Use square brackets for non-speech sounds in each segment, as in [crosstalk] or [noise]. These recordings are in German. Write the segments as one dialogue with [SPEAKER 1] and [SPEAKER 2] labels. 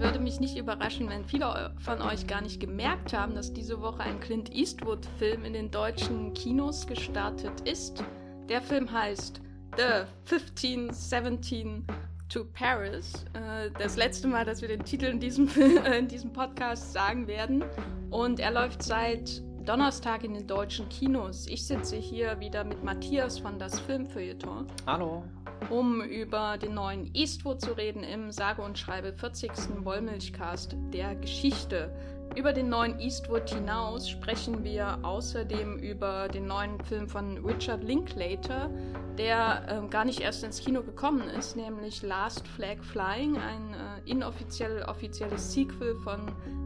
[SPEAKER 1] würde mich nicht überraschen, wenn viele von euch gar nicht gemerkt haben, dass diese Woche ein Clint Eastwood-Film in den deutschen Kinos gestartet ist. Der Film heißt The 1517 to Paris. Äh, das letzte Mal, dass wir den Titel in diesem, äh, in diesem Podcast sagen werden. Und er läuft seit Donnerstag in den deutschen Kinos. Ich sitze hier wieder mit Matthias von das Filmfeuilleton.
[SPEAKER 2] Hallo
[SPEAKER 1] um über den neuen Eastwood zu reden im sage und schreibe 40. Wollmilchcast der Geschichte. Über den neuen Eastwood hinaus sprechen wir außerdem über den neuen Film von Richard Linklater, der äh, gar nicht erst ins Kino gekommen ist, nämlich Last Flag Flying, ein äh, inoffiziell offizielles Sequel von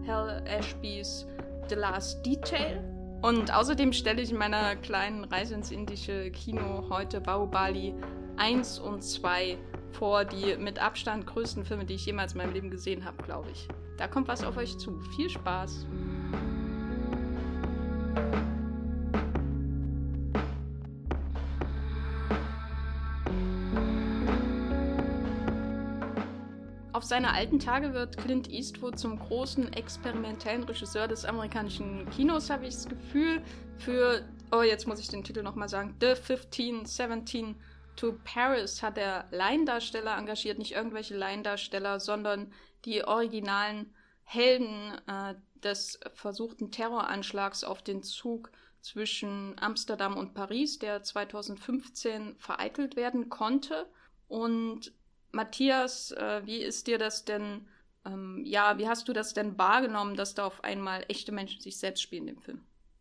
[SPEAKER 1] Hal Ashbys The Last Detail. Und außerdem stelle ich in meiner kleinen Reise ins indische Kino heute Bahubali 1 und 2 vor die mit Abstand größten Filme, die ich jemals in meinem Leben gesehen habe, glaube ich. Da kommt was auf euch zu. Viel Spaß! Auf seine alten Tage wird Clint Eastwood zum großen experimentellen Regisseur des amerikanischen Kinos, habe ich das Gefühl. Für, oh, jetzt muss ich den Titel nochmal sagen, The 1517 to Paris hat er Laiendarsteller engagiert, nicht irgendwelche Laiendarsteller, sondern die originalen Helden äh, des versuchten Terroranschlags auf den Zug zwischen Amsterdam und Paris, der 2015 vereitelt werden konnte. Und Matthias, äh, wie ist dir das denn, ähm, ja, wie hast du das denn wahrgenommen, dass da auf einmal echte Menschen sich selbst spielen im Film?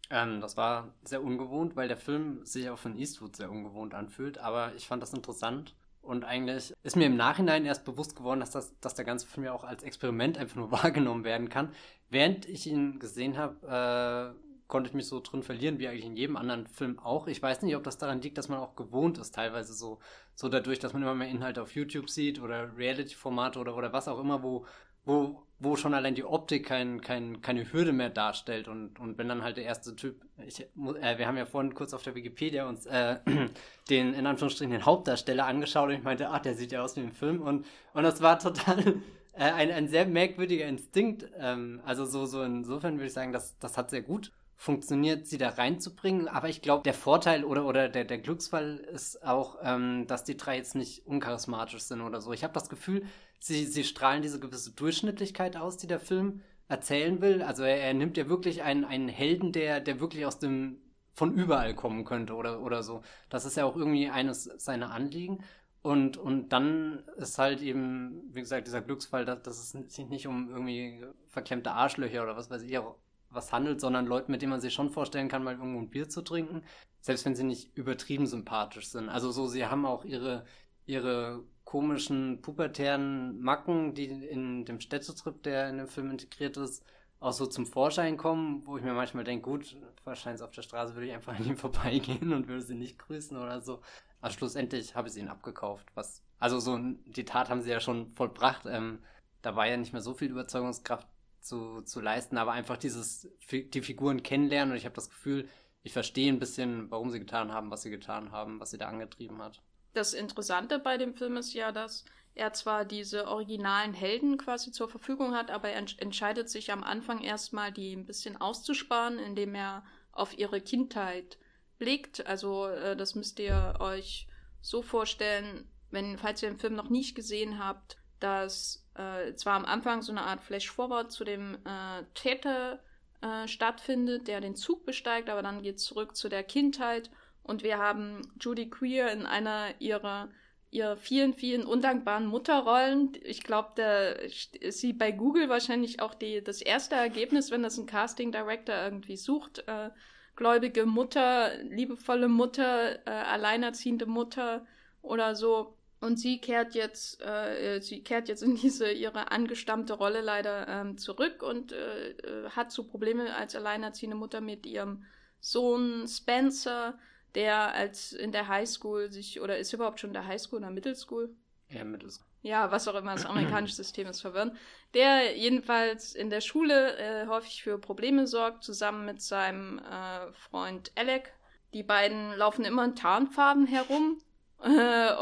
[SPEAKER 2] Ähm, das war sehr ungewohnt, weil der Film sich auch von Eastwood sehr ungewohnt anfühlt, aber ich fand das interessant. Und eigentlich ist mir im Nachhinein erst bewusst geworden, dass, das, dass der ganze Film ja auch als Experiment einfach nur [laughs] wahrgenommen werden kann. Während ich ihn gesehen habe, äh, konnte ich mich so drin verlieren, wie eigentlich in jedem anderen Film auch. Ich weiß nicht, ob das daran liegt, dass man auch gewohnt ist, teilweise so, so dadurch, dass man immer mehr Inhalte auf YouTube sieht oder Reality-Formate oder, oder was auch immer, wo, wo, wo schon allein die Optik kein, kein, keine Hürde mehr darstellt. Und, und wenn dann halt der erste Typ, ich, äh, wir haben ja vorhin kurz auf der Wikipedia uns äh, [clears throat] den, in Anführungsstrichen, den Hauptdarsteller angeschaut und ich meinte, ach, der sieht ja aus wie im Film. Und, und das war total [laughs] äh, ein, ein sehr merkwürdiger Instinkt. Ähm, also so, so insofern würde ich sagen, das, das hat sehr gut funktioniert, sie da reinzubringen. Aber ich glaube, der Vorteil oder, oder der, der Glücksfall ist auch, ähm, dass die drei jetzt nicht uncharismatisch sind oder so. Ich habe das Gefühl, sie, sie strahlen diese gewisse Durchschnittlichkeit aus, die der Film erzählen will. Also er, er nimmt ja wirklich einen, einen Helden, der, der wirklich aus dem von überall kommen könnte oder, oder so. Das ist ja auch irgendwie eines seiner Anliegen. Und, und dann ist halt eben, wie gesagt, dieser Glücksfall, dass, dass es sich nicht um irgendwie verklemmte Arschlöcher oder was weiß ich auch was handelt, sondern Leute, mit denen man sich schon vorstellen kann, mal irgendwo ein Bier zu trinken, selbst wenn sie nicht übertrieben sympathisch sind. Also so, sie haben auch ihre, ihre komischen pubertären Macken, die in dem Städtetrip, der in dem Film integriert ist, auch so zum Vorschein kommen, wo ich mir manchmal denke, gut, wahrscheinlich auf der Straße würde ich einfach an ihm [laughs] vorbeigehen und würde sie nicht grüßen oder so. Aber schlussendlich habe ich sie ihnen abgekauft. Was, also so die Tat haben sie ja schon vollbracht. Ähm, da war ja nicht mehr so viel Überzeugungskraft zu, zu leisten, aber einfach dieses, die Figuren kennenlernen und ich habe das Gefühl, ich verstehe ein bisschen, warum sie getan haben, was sie getan haben, was sie da angetrieben hat.
[SPEAKER 1] Das Interessante bei dem Film ist ja, dass er zwar diese originalen Helden quasi zur Verfügung hat, aber er entscheidet sich am Anfang erstmal, die ein bisschen auszusparen, indem er auf ihre Kindheit blickt. Also äh, das müsst ihr euch so vorstellen, wenn, falls ihr den Film noch nicht gesehen habt, dass äh, zwar am Anfang so eine Art Flash-Forward zu dem äh, Täter äh, stattfindet, der den Zug besteigt, aber dann geht es zurück zu der Kindheit und wir haben Judy Queer in einer ihrer ihrer vielen, vielen undankbaren Mutterrollen. Ich glaube, da ist sie bei Google wahrscheinlich auch die, das erste Ergebnis, wenn das ein Casting Director irgendwie sucht. Äh, gläubige Mutter, liebevolle Mutter, äh, alleinerziehende Mutter oder so. Und sie kehrt jetzt, äh, sie kehrt jetzt in diese ihre angestammte Rolle leider ähm, zurück und äh, äh, hat so Probleme als alleinerziehende Mutter mit ihrem Sohn Spencer, der als in der Highschool sich, oder ist überhaupt schon in der Highschool oder Middle School?
[SPEAKER 2] Ja, Middle School.
[SPEAKER 1] Ja, was auch immer, das [clears throat] amerikanische System ist verwirrend. Der jedenfalls in der Schule äh, häufig für Probleme sorgt, zusammen mit seinem äh, Freund Alec. Die beiden laufen immer in Tarnfarben herum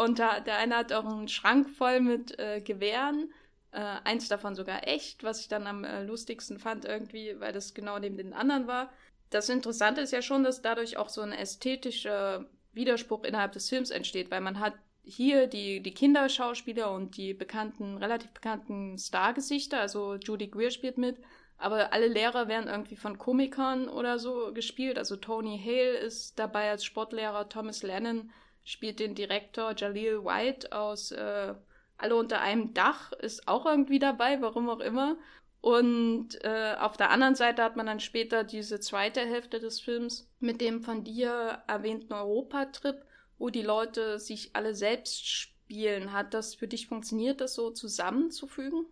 [SPEAKER 1] und da, der eine hat auch einen Schrank voll mit äh, Gewehren Äh, eins davon sogar echt, was ich dann am äh, lustigsten fand irgendwie, weil das genau neben den anderen war. Das Interessante ist ja schon, dass dadurch auch so ein ästhetischer Widerspruch innerhalb des Films entsteht, weil man hat hier die, die Kinderschauspieler und die bekannten, relativ bekannten Stargesichter, also Judy Greer spielt mit, aber alle Lehrer werden irgendwie von Komikern oder so gespielt. Also Tony Hale ist dabei als Sportlehrer, Thomas Lennon spielt den Direktor, Jaleel White aus äh, Alle unter einem Dach ist auch irgendwie dabei, warum auch immer. Und äh, auf der anderen Seite hat man dann später diese zweite Hälfte des Films mit dem von dir erwähnten Europatrip, wo die Leute sich alle selbst spielen. Hat das für dich funktioniert, das so zusammenzufügen?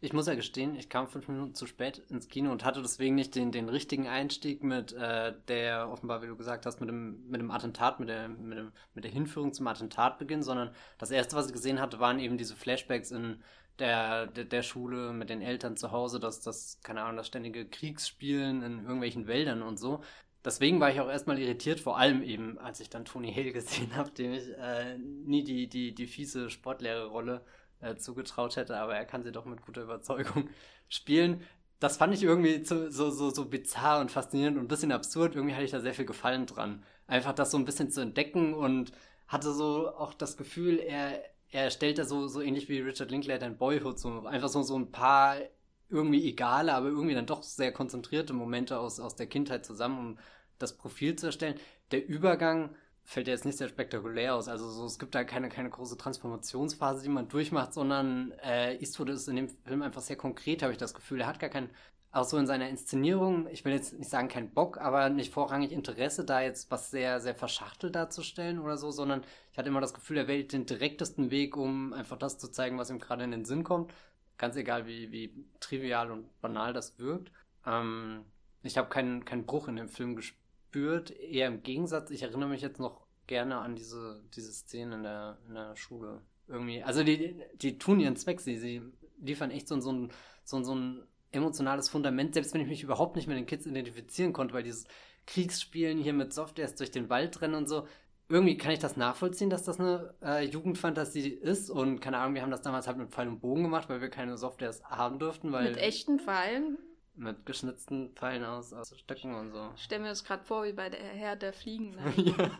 [SPEAKER 2] Ich muss ja gestehen, ich kam fünf Minuten zu spät ins Kino und hatte deswegen nicht den, den richtigen Einstieg mit äh, der, offenbar, wie du gesagt hast, mit dem, mit dem Attentat, mit der, mit, dem, mit der Hinführung zum Attentatbeginn, sondern das erste, was ich gesehen hatte, waren eben diese Flashbacks in der, der, der Schule mit den Eltern zu Hause, das, das, keine Ahnung, das ständige Kriegsspielen in irgendwelchen Wäldern und so. Deswegen war ich auch erstmal irritiert, vor allem eben, als ich dann Tony Hale gesehen [laughs] habe, dem ich äh, nie die, die, die fiese Sportlehrerrolle äh, zugetraut hätte, aber er kann sie doch mit guter Überzeugung [laughs] spielen. Das fand ich irgendwie so, so, so, so bizarr und faszinierend und ein bisschen absurd. Irgendwie hatte ich da sehr viel Gefallen dran. Einfach das so ein bisschen zu entdecken und hatte so auch das Gefühl, er, er stellt da so, so ähnlich wie Richard Linklater in Boyhood so einfach so, so ein paar irgendwie egale, aber irgendwie dann doch sehr konzentrierte Momente aus, aus der Kindheit zusammen, um das Profil zu erstellen. Der Übergang fällt ja jetzt nicht sehr spektakulär aus. Also so, es gibt da keine, keine große Transformationsphase, die man durchmacht, sondern äh, Eastwood ist in dem Film einfach sehr konkret, habe ich das Gefühl. Er hat gar keinen, auch so in seiner Inszenierung, ich will jetzt nicht sagen keinen Bock, aber nicht vorrangig Interesse, da jetzt was sehr, sehr verschachtelt darzustellen oder so, sondern ich hatte immer das Gefühl, er wählt den direktesten Weg, um einfach das zu zeigen, was ihm gerade in den Sinn kommt. Ganz egal, wie, wie trivial und banal das wirkt. Ähm, ich habe keinen, keinen Bruch in dem Film gespürt spürt. Eher im Gegensatz, ich erinnere mich jetzt noch gerne an diese, diese Szene in der, in der Schule. Irgendwie. Also die, die tun ihren Zweck, sie, sie liefern echt so, so, ein, so, so ein emotionales Fundament, selbst wenn ich mich überhaupt nicht mit den Kids identifizieren konnte, weil dieses Kriegsspielen hier mit Softwares durch den Wald rennen und so, irgendwie kann ich das nachvollziehen, dass das eine äh, Jugendfantasie ist und keine Ahnung, wir haben das damals halt mit Pfeil und Bogen gemacht, weil wir keine Softwares haben durften, weil...
[SPEAKER 1] Mit echten Pfeilen?
[SPEAKER 2] Mit geschnitzten Pfeilen aus, aus Stöcken und so.
[SPEAKER 1] Ich stelle mir das gerade vor, wie bei der Herr der Fliegen. [laughs]
[SPEAKER 2] Ja.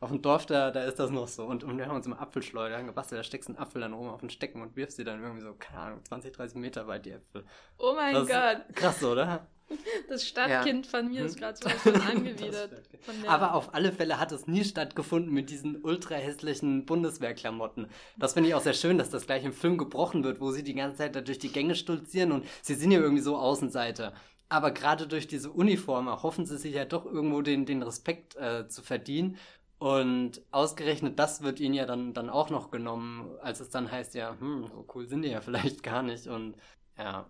[SPEAKER 2] Auf dem Dorf, da, da ist das noch so. Und, und wir haben uns im Apfelschleuder gebastelt. Da steckst du einen Apfel dann oben auf den Stecken und wirfst sie dann irgendwie so, keine Ahnung, 20, 30 Meter weit, die Äpfel.
[SPEAKER 1] Oh mein das Gott.
[SPEAKER 2] Krass, oder? [laughs]
[SPEAKER 1] Das Stadtkind ja. von mir ist hm? gerade [laughs] so angewidert.
[SPEAKER 2] Aber auf alle Fälle hat es nie stattgefunden mit diesen ultra hässlichen Bundeswehrklamotten. Das finde ich auch sehr schön, dass das gleich im Film gebrochen wird, wo sie die ganze Zeit da durch die Gänge stolzieren und sie sind ja irgendwie so Außenseiter. Aber gerade durch diese Uniform erhoffen sie sich ja doch irgendwo den, den Respekt äh, zu verdienen. Und ausgerechnet das wird ihnen ja dann, dann auch noch genommen, als es dann heißt, ja, hm, so cool sind die ja [laughs] vielleicht gar nicht. Und ja,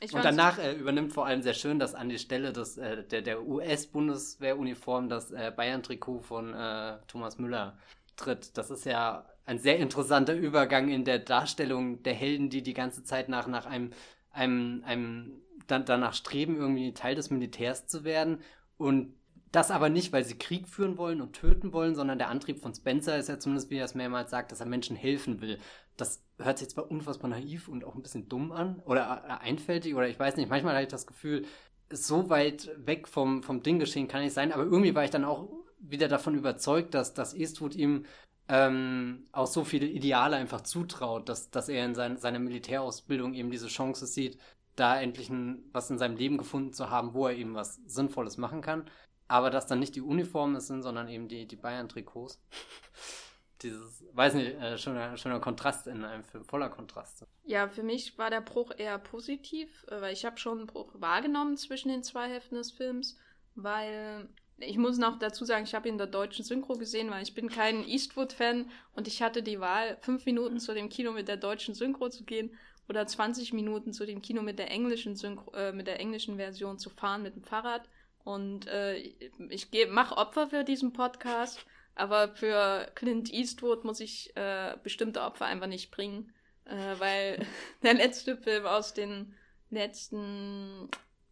[SPEAKER 2] ich und danach äh, übernimmt vor allem sehr schön, dass an die Stelle des, äh, der, der US-Bundeswehruniform das äh, Bayern-Trikot von äh, Thomas Müller tritt. Das ist ja ein sehr interessanter Übergang in der Darstellung der Helden, die die ganze Zeit nach, nach einem, einem, einem dann, danach streben, irgendwie Teil des Militärs zu werden. Und das aber nicht, weil sie Krieg führen wollen und töten wollen, sondern der Antrieb von Spencer ist ja zumindest, wie er es mehrmals sagt, dass er Menschen helfen will. Das hört sich zwar unfassbar naiv und auch ein bisschen dumm an oder äh, einfältig oder ich weiß nicht, manchmal hatte ich das Gefühl, so weit weg vom, vom Ding geschehen kann nicht sein, aber irgendwie war ich dann auch wieder davon überzeugt, dass, dass Eastwood ihm ähm, auch so viele Ideale einfach zutraut, dass, dass er in sein, seiner Militärausbildung eben diese Chance sieht, da endlich ein, was in seinem Leben gefunden zu haben, wo er eben was Sinnvolles machen kann. Aber dass dann nicht die Uniformen sind, sondern eben die, die Bayern-Trikots. Dieses, weiß nicht, äh, schöner, schöner Kontrast in einem Film, voller Kontraste.
[SPEAKER 1] Ja, für mich war der Bruch eher positiv, äh, weil ich habe schon einen Bruch wahrgenommen zwischen den zwei Hälften des Films, weil ich muss noch dazu sagen, ich habe ihn in der deutschen Synchro gesehen, weil ich bin kein Eastwood-Fan und ich hatte die Wahl, fünf Minuten zu dem Kino mit der deutschen Synchro zu gehen oder 20 Minuten zu dem Kino mit der englischen Synchro, äh, mit der englischen Version zu fahren mit dem Fahrrad. Und äh, ich mache Opfer für diesen Podcast, aber für Clint Eastwood muss ich äh, bestimmte Opfer einfach nicht bringen, äh, weil [laughs] der letzte Film aus den letzten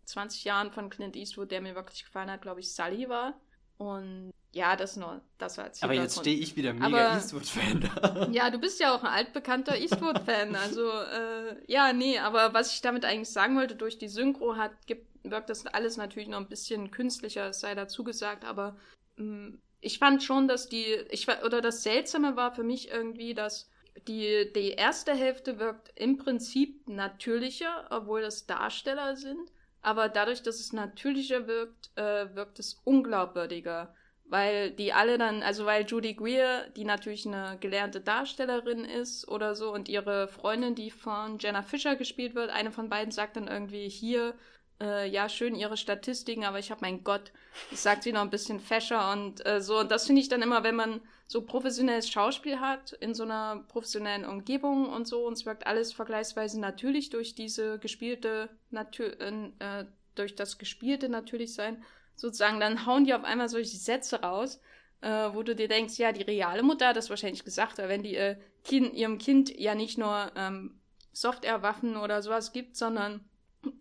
[SPEAKER 1] 20 Jahren von Clint Eastwood, der mir wirklich gefallen hat, glaube ich, Sully war. Und ja, das nur, das war
[SPEAKER 2] als Aber jetzt stehe ich wieder mega Eastwood-Fan da. [laughs]
[SPEAKER 1] Ja, du bist ja auch ein altbekannter Eastwood-Fan. [laughs] Also, äh, ja, nee, aber was ich damit eigentlich sagen wollte, durch die Synchro hat, gibt, wirkt das alles natürlich noch ein bisschen künstlicher, es sei dazu gesagt, aber mh, mm, ich fand schon, dass die, ich oder das Seltsame war für mich irgendwie, dass die, die erste Hälfte wirkt im Prinzip natürlicher, obwohl das Darsteller sind. Aber dadurch, dass es natürlicher wirkt, äh, wirkt es unglaubwürdiger. Weil die alle dann, also weil Judy Greer, die natürlich eine gelernte Darstellerin ist oder so, und ihre Freundin, die von Jenna Fischer gespielt wird, eine von beiden sagt dann irgendwie hier, äh, ja, schön ihre Statistiken, aber ich habe mein Gott, das sagt sie noch ein bisschen fescher und äh, so. Und das finde ich dann immer, wenn man so professionelles Schauspiel hat, in so einer professionellen Umgebung und so, und es wirkt alles vergleichsweise natürlich durch diese gespielte, Natür äh, durch das gespielte natürlich sein, sozusagen, dann hauen die auf einmal solche Sätze raus, äh, wo du dir denkst, ja, die reale Mutter hat das wahrscheinlich gesagt, aber wenn die äh, kind, ihrem Kind ja nicht nur ähm, Software-Waffen oder sowas gibt, sondern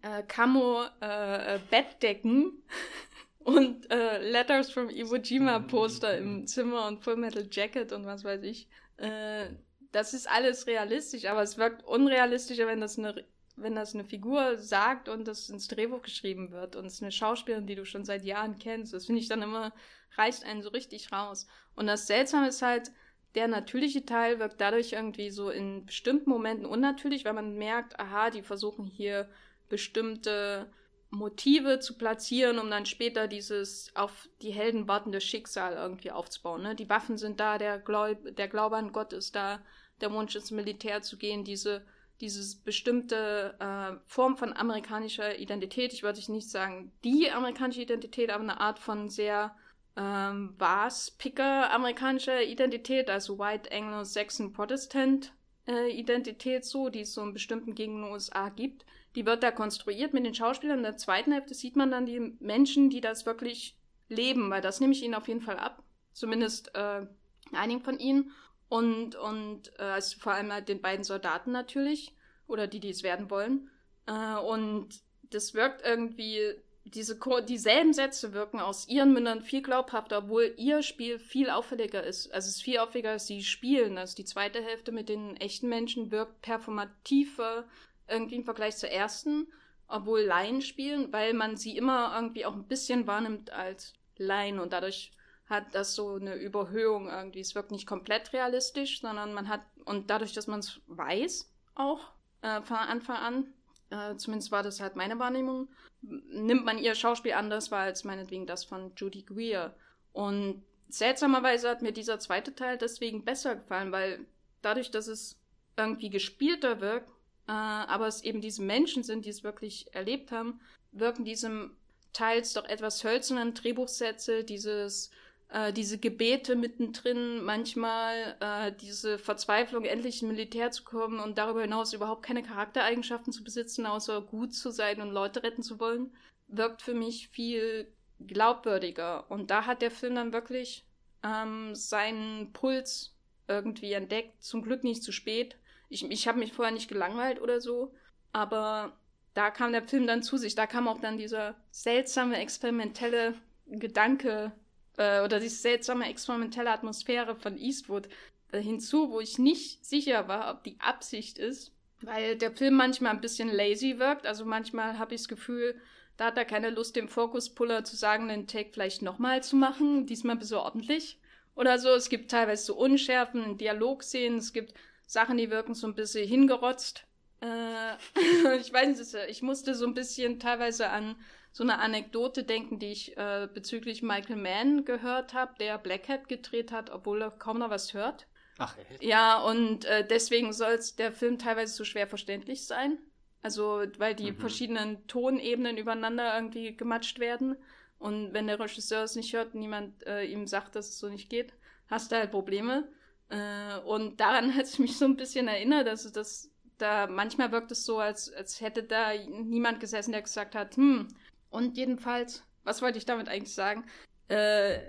[SPEAKER 1] äh, Camo äh, äh, Bettdecken [laughs] und äh, Letters from Iwo Jima Poster im Zimmer und Full Metal Jacket und was weiß ich. Äh, das ist alles realistisch, aber es wirkt unrealistischer, wenn das eine wenn das eine Figur sagt und das ins Drehbuch geschrieben wird und es ist eine Schauspielerin, die du schon seit Jahren kennst. Das finde ich dann immer, reicht einen so richtig raus. Und das Seltsame ist halt, der natürliche Teil wirkt dadurch irgendwie so in bestimmten Momenten unnatürlich, weil man merkt, aha, die versuchen hier bestimmte Motive zu platzieren, um dann später dieses auf die Helden wartende Schicksal irgendwie aufzubauen. Ne? Die Waffen sind da, der, Glaub, der Glaube an Gott ist da, der Wunsch ins Militär zu gehen, diese dieses bestimmte äh, Form von amerikanischer Identität. Ich würde nicht sagen die amerikanische Identität, aber eine Art von sehr ähm, was-picker amerikanischer Identität, also White Anglo-Saxon Protestant äh, Identität so, die es so in bestimmten Gegenden den USA gibt die wird da konstruiert mit den Schauspielern. In der zweiten Hälfte sieht man dann die Menschen, die das wirklich leben, weil das nehme ich ihnen auf jeden Fall ab. Zumindest äh, einigen von ihnen. Und, und äh, also vor allem halt den beiden Soldaten natürlich. Oder die, die es werden wollen. Äh, und das wirkt irgendwie, diese dieselben Sätze wirken aus ihren Mündern viel glaubhafter, obwohl ihr Spiel viel auffälliger ist. Also es ist viel auffälliger, als sie spielen. Also die zweite Hälfte mit den echten Menschen wirkt performativer, irgendwie im Vergleich zur ersten, obwohl Laien spielen, weil man sie immer irgendwie auch ein bisschen wahrnimmt als Laien und dadurch hat das so eine Überhöhung irgendwie. Es wirkt nicht komplett realistisch, sondern man hat, und dadurch, dass man es weiß, auch äh, von Anfang an, äh, zumindest war das halt meine Wahrnehmung, nimmt man ihr Schauspiel anders wahr als meinetwegen das von Judy Greer. Und seltsamerweise hat mir dieser zweite Teil deswegen besser gefallen, weil dadurch, dass es irgendwie gespielter wirkt, äh, aber es eben diese Menschen sind, die es wirklich erlebt haben, wirken diesem teils doch etwas hölzernen Drehbuchsätze, dieses äh, diese Gebete mittendrin, manchmal äh, diese Verzweiflung, endlich ins Militär zu kommen und darüber hinaus überhaupt keine Charaktereigenschaften zu besitzen, außer gut zu sein und Leute retten zu wollen, wirkt für mich viel glaubwürdiger. Und da hat der Film dann wirklich ähm, seinen Puls irgendwie entdeckt, zum Glück nicht zu spät. Ich, ich habe mich vorher nicht gelangweilt oder so, aber da kam der Film dann zu sich. Da kam auch dann dieser seltsame, experimentelle Gedanke äh, oder diese seltsame, experimentelle Atmosphäre von Eastwood äh, hinzu, wo ich nicht sicher war, ob die Absicht ist, weil der Film manchmal ein bisschen lazy wirkt. Also manchmal habe ich das Gefühl, da hat er keine Lust, dem Fokuspuller zu sagen, den Take vielleicht nochmal zu machen, diesmal so ordentlich. Oder so. Es gibt teilweise so Unschärfen, Dialogszenen, es gibt Sachen, die wirken so ein bisschen hingerotzt. Äh, [laughs] ich weiß nicht, ich musste so ein bisschen teilweise an so eine Anekdote denken, die ich äh, bezüglich Michael Mann gehört habe, der Black Hat gedreht hat, obwohl er kaum noch was hört.
[SPEAKER 2] Ach, echt?
[SPEAKER 1] Ja, und äh, deswegen soll der Film teilweise so schwer verständlich sein. Also, weil die mhm. verschiedenen Tonebenen übereinander irgendwie gematscht werden. Und wenn der Regisseur es nicht hört, niemand äh, ihm sagt, dass es so nicht geht, hast du halt Probleme. Äh, und daran [laughs] hat es mich so ein bisschen erinnert, dass das da manchmal wirkt es so, als, als hätte da niemand gesessen, der gesagt hat, hm, und jedenfalls, was wollte ich damit eigentlich sagen? Äh,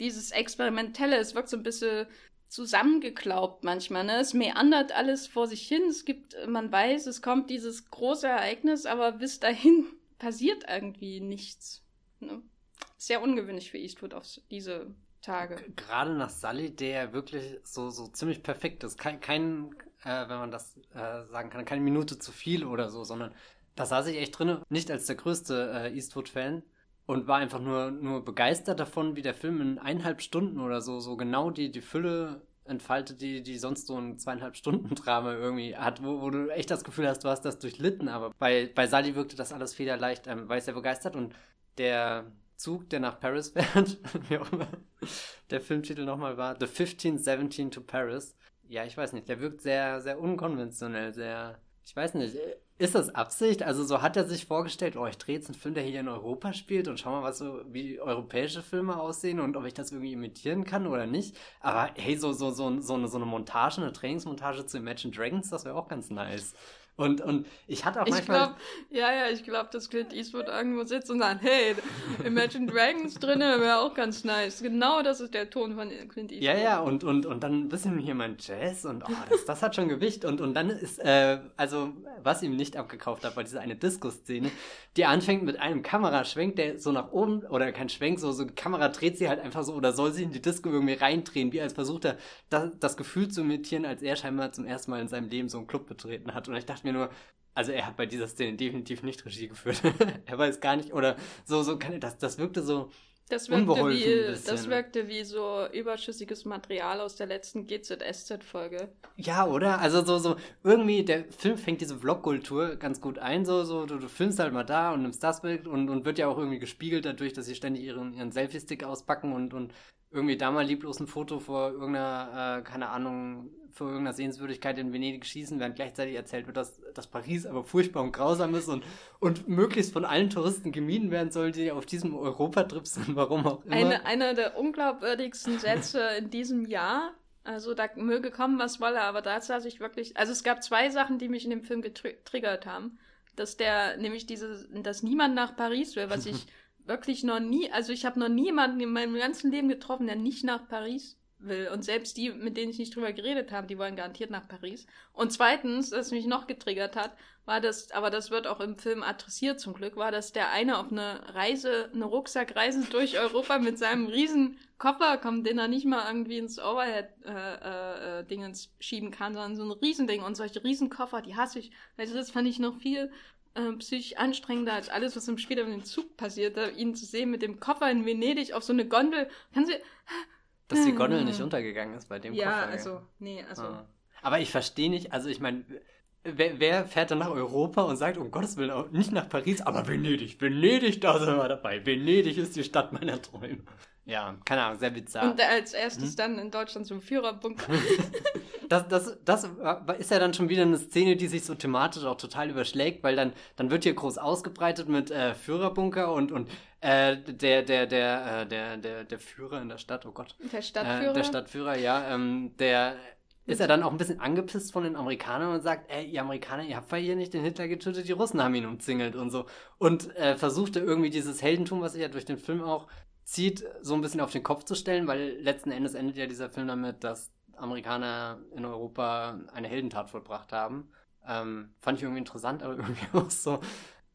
[SPEAKER 1] dieses Experimentelle, es wirkt so ein bisschen zusammengeklaubt manchmal, ne? Es meandert alles vor sich hin. Es gibt, man weiß, es kommt dieses große Ereignis, aber bis dahin [laughs] passiert irgendwie nichts. Ne? sehr ungewöhnlich für Eastwood auf diese Tage.
[SPEAKER 2] Gerade nach Sully, der wirklich so, so ziemlich perfekt ist. Kein, kein äh, wenn man das äh, sagen kann, keine Minute zu viel oder so, sondern da saß ich echt drin, nicht als der größte äh, Eastwood-Fan und war einfach nur, nur begeistert davon, wie der Film in eineinhalb Stunden oder so, so genau die, die Fülle entfaltet, die, die sonst so ein zweieinhalb Stunden Drama irgendwie hat, wo, wo du echt das Gefühl hast, du hast das durchlitten, aber bei, bei Sally wirkte das alles federleicht, ähm, war ich sehr begeistert und der Zug, der nach Paris [laughs] fährt, wie auch immer der Filmtitel nochmal war, The 1517 to Paris. Ja, ich weiß nicht, der wirkt sehr, sehr unkonventionell, sehr, ich weiß nicht, ist das Absicht? Also so hat er sich vorgestellt, oh, ich drehe jetzt einen Film, der hier in Europa spielt und schau mal, was so wie europäische Filme aussehen und ob ich das irgendwie imitieren kann oder nicht. Aber hey, so, so, so, so, eine, so eine Montage, eine Trainingsmontage zu Imagine Dragons, das wäre auch ganz nice. Und, und ich hatte auch
[SPEAKER 1] manchmal. Ich glaub, ja, ja, ich glaube, dass Clint Eastwood irgendwo sitzt und sagt, hey, Imagine Dragons drinne wäre auch ganz nice. Genau das ist der Ton von Clint Eastwood.
[SPEAKER 2] Ja, ja, und, und, und dann ein bisschen hier mein Jazz und oh, das, das hat schon Gewicht. Und, und dann ist, äh, also, was ihm nicht abgekauft hat, war diese eine Disco-Szene, die anfängt mit einem Kameraschwenk, der so nach oben, oder kein Schwenk, so, so die Kamera dreht sie halt einfach so oder soll sie in die Disco irgendwie reindrehen, wie als versucht er, das, das Gefühl zu imitieren, als er scheinbar zum ersten Mal in seinem Leben so einen Club betreten hat. Und ich dachte mir nur, also er hat bei dieser Szene definitiv nicht Regie geführt. [laughs] er weiß gar nicht, oder so, so kann er, das, das wirkte so.
[SPEAKER 1] Das wirkte, wie, das wirkte wie so überschüssiges Material aus der letzten GZSZ-Folge.
[SPEAKER 2] Ja, oder? Also so, so, irgendwie, der Film fängt diese Vlog-Kultur ganz gut ein, so, so, du, du filmst halt mal da und nimmst das Bild und, und wird ja auch irgendwie gespiegelt dadurch, dass sie ständig ihren, ihren Selfie-Stick auspacken und, und irgendwie da mal lieblos ein Foto vor irgendeiner, äh, keine Ahnung, vor irgendeiner Sehenswürdigkeit in Venedig schießen, während gleichzeitig erzählt wird, dass, dass Paris aber furchtbar und grausam ist und, und möglichst von allen Touristen gemieden werden soll, die auf diesem Europatrip sind, warum auch immer.
[SPEAKER 1] Eine, einer der unglaubwürdigsten Sätze in diesem Jahr. Also da möge kommen, was wolle, aber da saß ich wirklich. Also es gab zwei Sachen, die mich in dem Film getriggert haben. Dass der, nämlich diese, dass niemand nach Paris will, was ich [laughs] wirklich noch nie, also ich habe noch niemanden in meinem ganzen Leben getroffen, der nicht nach Paris will. Und selbst die, mit denen ich nicht drüber geredet habe, die wollen garantiert nach Paris. Und zweitens, was mich noch getriggert hat, war das, aber das wird auch im Film adressiert zum Glück, war, dass der eine auf eine Reise, eine Rucksackreise [laughs] durch Europa mit seinem riesen Koffer kommt, den er nicht mal irgendwie ins Overhead-Dingens äh, äh, schieben kann, sondern so ein Riesending. Und solche Riesenkoffer, die hasse ich. Also das fand ich noch viel äh, psychisch anstrengender als alles, was im später mit dem Zug passiert, ihn zu sehen mit dem Koffer in Venedig auf so eine Gondel. Kann sie.
[SPEAKER 2] Dass die Gondel nicht untergegangen ist bei dem
[SPEAKER 1] ja, Koffer. Ja, also, nee, also. Ah.
[SPEAKER 2] Aber ich verstehe nicht, also ich meine, wer, wer, fährt dann nach Europa und sagt, um Gottes Willen, nicht nach Paris, aber Venedig, Venedig, da sind wir dabei. Venedig ist die Stadt meiner Träume. Ja, keine Ahnung, sehr bizarr.
[SPEAKER 1] Und als erstes hm? dann in Deutschland zum Führerbunker. [laughs]
[SPEAKER 2] das, das, das ist ja dann schon wieder eine Szene, die sich so thematisch auch total überschlägt, weil dann, dann wird hier groß ausgebreitet mit äh, Führerbunker und, und äh, der, der, der, äh, der, der, der Führer in der Stadt, oh Gott.
[SPEAKER 1] Der Stadtführer?
[SPEAKER 2] Äh, der Stadtführer, ja. Ähm, der ist er dann auch ein bisschen angepisst von den Amerikanern und sagt, ey, ihr Amerikaner, ihr habt ja hier nicht den Hitler getötet, die Russen haben ihn umzingelt und so. Und äh, versuchte irgendwie dieses Heldentum, was sich ja durch den Film auch zieht, so ein bisschen auf den Kopf zu stellen, weil letzten Endes endet ja dieser Film damit, dass Amerikaner in Europa eine Heldentat vollbracht haben. Ähm, fand ich irgendwie interessant, aber [laughs] irgendwie auch so,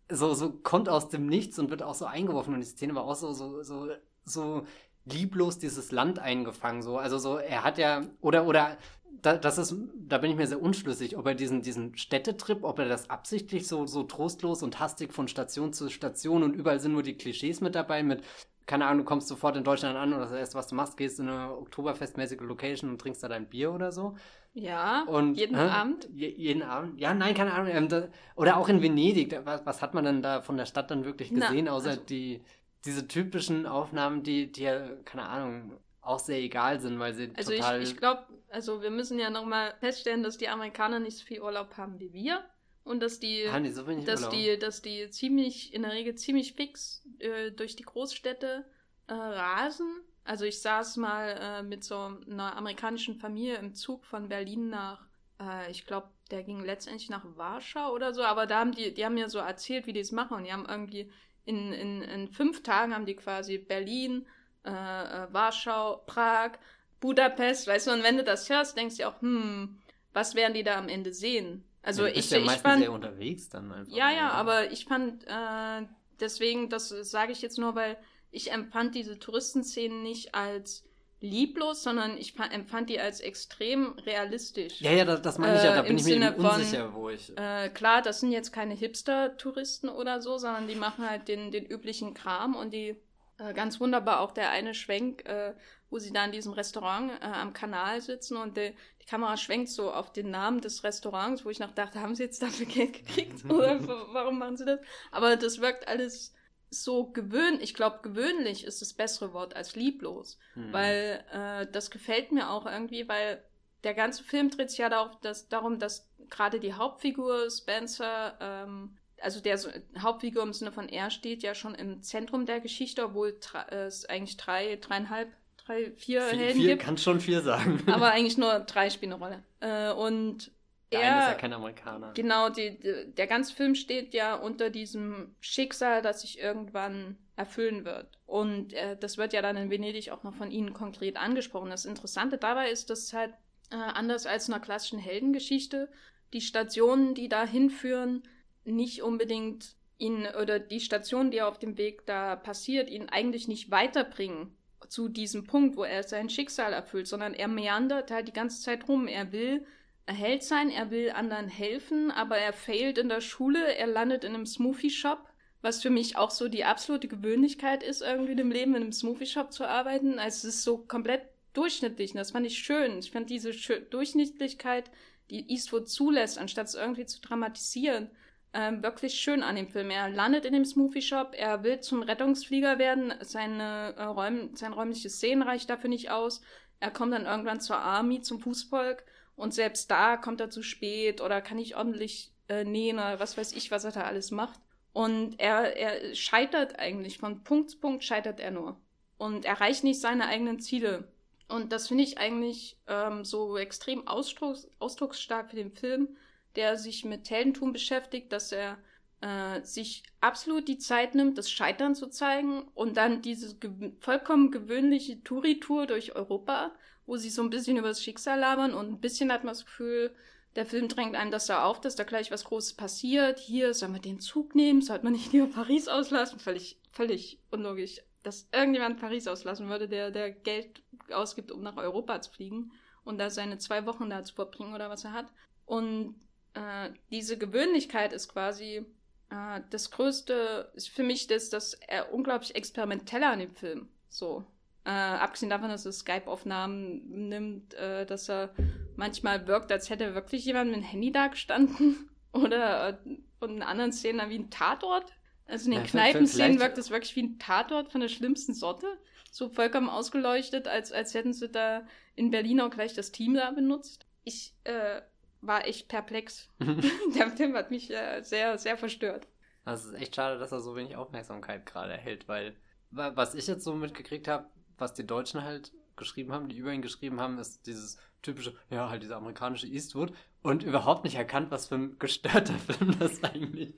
[SPEAKER 2] so, so kommt aus dem Nichts und wird auch so eingeworfen. Und die Szene war auch so, so, so, so lieblos dieses Land eingefangen. So, also so, er hat ja, oder, oder, da, das ist, da bin ich mir sehr unschlüssig, ob er diesen, diesen Städtetrip, ob er das absichtlich so, so trostlos und hastig von Station zu Station und überall sind nur die Klischees mit dabei, mit keine Ahnung, du kommst sofort in Deutschland an und das erste, was du machst, gehst in eine Oktoberfestmäßige Location und trinkst da dein Bier oder so.
[SPEAKER 1] Ja, und, jeden äh, Abend.
[SPEAKER 2] jeden Abend. Ja, nein, keine Ahnung. Ähm, da, oder auch in Venedig. Da, was, was, hat man denn da von der Stadt dann wirklich gesehen, Na, außer also, die, diese typischen Aufnahmen, die, die ja, keine Ahnung, auch sehr egal sind, weil sie
[SPEAKER 1] also
[SPEAKER 2] total...
[SPEAKER 1] Also ich, ich glaube, also wir müssen ja nochmal feststellen, dass die Amerikaner nicht so viel Urlaub haben wie wir und dass die,
[SPEAKER 2] ah, nee, so
[SPEAKER 1] dass die, dass die ziemlich in der Regel ziemlich fix äh, durch die Großstädte äh, rasen. Also ich saß mal äh, mit so einer amerikanischen Familie im Zug von Berlin nach, äh, ich glaube, der ging letztendlich nach Warschau oder so, aber da haben die, die haben mir so erzählt, wie die es machen und die haben irgendwie in, in, in fünf Tagen haben die quasi Berlin, äh, äh, Warschau, Prag, Budapest, weißt du, und wenn du das hörst, denkst du auch, hm, was werden die da am Ende sehen? Also ja, ich, ja ich fand
[SPEAKER 2] unterwegs dann einfach.
[SPEAKER 1] Ja, ja, aber ich fand äh, deswegen, das sage ich jetzt nur, weil ich empfand diese Touristenszenen nicht als lieblos, sondern ich empfand die als extrem realistisch.
[SPEAKER 2] Ja, ja, das, das meine ich ja, da äh, bin ich mir eben unsicher, wo ich.
[SPEAKER 1] Äh, klar, das sind jetzt keine Hipster-Touristen oder so, sondern die machen halt den, den üblichen Kram und die äh, ganz wunderbar auch der eine Schwenk, äh, wo sie da in diesem Restaurant äh, am Kanal sitzen und die Kamera schwenkt so auf den Namen des Restaurants, wo ich noch dachte, haben sie jetzt dafür Geld gekriegt [laughs] oder warum machen sie das? Aber das wirkt alles so gewöhnlich, ich glaube, gewöhnlich ist das bessere Wort als lieblos, mhm. weil äh, das gefällt mir auch irgendwie, weil der ganze Film dreht sich ja darauf, dass, darum, dass gerade die Hauptfigur Spencer, ähm, also der so, Hauptfigur im Sinne von er steht ja schon im Zentrum der Geschichte, obwohl äh, es eigentlich drei, dreieinhalb, drei, vier, vier Helden
[SPEAKER 2] vier
[SPEAKER 1] gibt.
[SPEAKER 2] kann schon vier sagen.
[SPEAKER 1] Aber [laughs] eigentlich nur drei spielen eine Rolle. Äh, und
[SPEAKER 2] der er, eine ist ja kein Amerikaner.
[SPEAKER 1] Genau, die, die, der ganze Film steht ja unter diesem Schicksal, das sich irgendwann erfüllen wird. Und äh, das wird ja dann in Venedig auch noch von Ihnen konkret angesprochen. Das Interessante dabei ist, dass halt äh, anders als in einer klassischen Heldengeschichte die Stationen, die da hinführen, nicht unbedingt ihn oder die Stationen, die auf dem Weg da passiert, ihn eigentlich nicht weiterbringen zu diesem Punkt, wo er sein Schicksal erfüllt, sondern er meandert halt die ganze Zeit rum. Er will Held sein, er will anderen helfen, aber er failt in der Schule, er landet in einem Smoothie-Shop, was für mich auch so die absolute Gewöhnlichkeit ist, irgendwie im Leben in einem Smoothie-Shop zu arbeiten. Also es ist so komplett durchschnittlich und das fand ich schön. Ich fand diese Schö Durchschnittlichkeit, die Eastwood zulässt, anstatt es irgendwie zu dramatisieren, ähm, wirklich schön an dem Film. Er landet in dem Smoothie-Shop, er will zum Rettungsflieger werden, seine, äh, Räum sein räumliches Szenen reicht dafür nicht aus. Er kommt dann irgendwann zur Army, zum Fußvolk und selbst da kommt er zu spät oder kann nicht ordentlich äh, nähen oder was weiß ich, was er da alles macht. Und er, er scheitert eigentlich, von Punkt zu Punkt scheitert er nur. Und erreicht nicht seine eigenen Ziele. Und das finde ich eigentlich ähm, so extrem ausdrucks, ausdrucksstark für den Film, der sich mit Heldentum beschäftigt, dass er äh, sich absolut die Zeit nimmt, das Scheitern zu zeigen und dann diese ge vollkommen gewöhnliche Touri-Tour durch Europa wo sie so ein bisschen über das Schicksal labern und ein bisschen hat man das Gefühl, der Film drängt einem das da auf, dass da gleich was Großes passiert. Hier, soll man den Zug nehmen? Sollte man nicht [laughs] lieber Paris auslassen? Völlig, völlig unlogisch, dass irgendjemand Paris auslassen würde, der, der Geld ausgibt, um nach Europa zu fliegen und da seine zwei Wochen da zu verbringen oder was er hat. Und äh, diese Gewöhnlichkeit ist quasi äh, das Größte, ist für mich das, das äh, unglaublich Experimentelle an dem Film. So. Äh, abgesehen davon, dass er Skype-Aufnahmen nimmt, äh, dass er manchmal wirkt, als hätte wirklich jemand mit dem Handy da gestanden. [laughs] Oder äh, und in anderen Szenen wie ein Tatort. Also in den ja, Kneipenszenen wirkt es wirklich wie ein Tatort von der schlimmsten Sorte. So vollkommen ausgeleuchtet, als, als hätten sie da in Berlin auch gleich das Team da benutzt. Ich äh, war echt perplex. [laughs] der Film hat mich äh, sehr, sehr verstört.
[SPEAKER 2] Das ist echt schade, dass er so wenig Aufmerksamkeit gerade erhält, weil was ich jetzt so mitgekriegt habe, was die Deutschen halt geschrieben haben, die über ihn geschrieben haben, ist dieses typische, ja, halt dieser amerikanische Eastwood und überhaupt nicht erkannt, was für ein [laughs] gestörter Film das eigentlich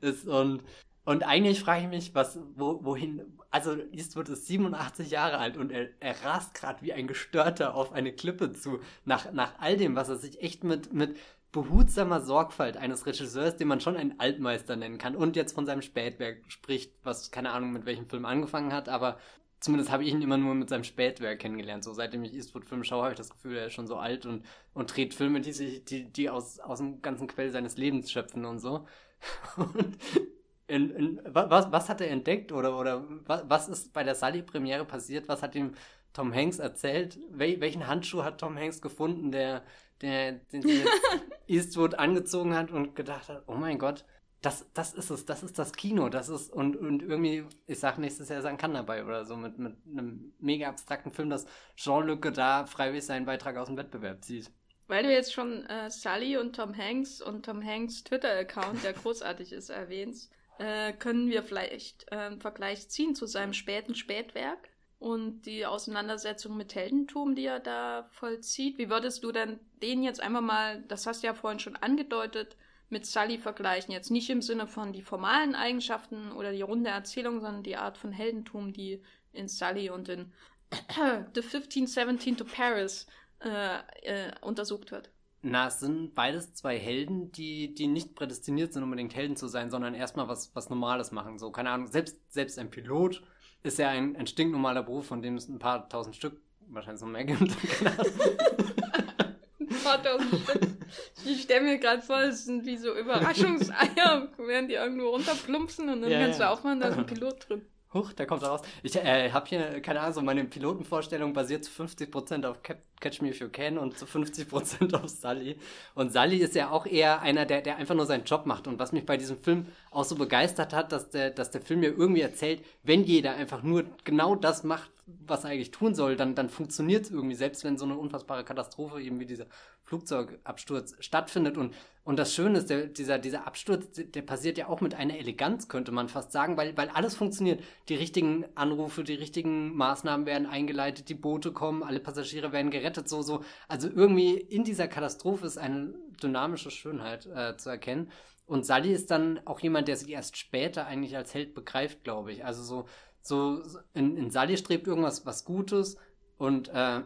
[SPEAKER 2] ist. Und, und eigentlich frage ich mich, was, wo, wohin, also Eastwood ist 87 Jahre alt und er, er rast gerade wie ein Gestörter auf eine Klippe zu, nach, nach all dem, was er sich echt mit, mit behutsamer Sorgfalt eines Regisseurs, den man schon einen Altmeister nennen kann und jetzt von seinem Spätwerk spricht, was keine Ahnung mit welchem Film angefangen hat, aber zumindest habe ich ihn immer nur mit seinem Spätwerk kennengelernt. So seitdem ich Eastwood-Filme schaue, habe ich das Gefühl, er ist schon so alt und, und dreht Filme, die sich, die, die aus, aus dem ganzen Quell seines Lebens schöpfen und so. [laughs] Und in, in, was, was hat er entdeckt oder, oder was, was ist bei der Sully-Premiere passiert? Was hat ihm Tom Hanks erzählt? Wel, welchen Handschuh hat Tom Hanks gefunden, der, der, den jetzt [laughs] Eastwood angezogen hat und gedacht hat, oh mein Gott, das, das ist es, das ist das Kino, das ist, und, und irgendwie, ich sag nächstes Jahr sein kann dabei oder so, mit, mit einem mega abstrakten Film, dass Jean-Luc da freiwillig seinen Beitrag aus dem Wettbewerb zieht.
[SPEAKER 1] Weil du jetzt schon äh, Sully und Tom Hanks und Tom Hanks Twitter-Account, der großartig ist, erwähnst, äh, können wir vielleicht äh, einen Vergleich ziehen zu seinem späten Spätwerk und die Auseinandersetzung mit Heldentum, die er da vollzieht. Wie würdest du denn den jetzt einfach mal, das hast du ja vorhin schon angedeutet, mit Sully vergleichen. Jetzt nicht im Sinne von die formalen Eigenschaften oder die runde Erzählung, sondern die Art von Heldentum, die in Sully und in [coughs] The 1517 to Paris äh, äh, untersucht wird.
[SPEAKER 2] Na, es sind beides zwei Helden, die, die nicht prädestiniert sind, unbedingt Helden zu sein, sondern erstmal was, was Normales machen. So, keine Ahnung, selbst, selbst ein Pilot ist ja ein, ein stinknormaler Beruf, von dem es ein paar tausend Stück wahrscheinlich noch mehr gibt. [laughs]
[SPEAKER 1] ein paar tausend Stück. Ich stelle mir gerade vor, es sind wie so Überraschungseier, [laughs] während die irgendwo runterplumpsen und dann ja, kannst ja. du aufmachen, da ist ein Pilot drin.
[SPEAKER 2] Huch, da kommt er raus. Ich äh, habe hier, keine Ahnung, so meine Pilotenvorstellung basiert zu 50% auf Cap Catch Me If You Can und zu 50% [laughs] auf Sully. Und Sully ist ja auch eher einer, der, der einfach nur seinen Job macht. Und was mich bei diesem Film auch so begeistert hat, dass der, dass der Film mir irgendwie erzählt, wenn jeder einfach nur genau das macht, was er eigentlich tun soll, dann, dann funktioniert es irgendwie, selbst wenn so eine unfassbare Katastrophe eben wie dieser Flugzeugabsturz stattfindet. Und, und das Schöne ist, der, dieser, dieser Absturz, der passiert ja auch mit einer Eleganz, könnte man fast sagen, weil, weil alles funktioniert. Die richtigen Anrufe, die richtigen Maßnahmen werden eingeleitet, die Boote kommen, alle Passagiere werden gerettet, so, so. Also irgendwie in dieser Katastrophe ist eine dynamische Schönheit äh, zu erkennen. Und Sally ist dann auch jemand, der sich erst später eigentlich als Held begreift, glaube ich. Also so, so in, in Sally strebt irgendwas was Gutes und äh,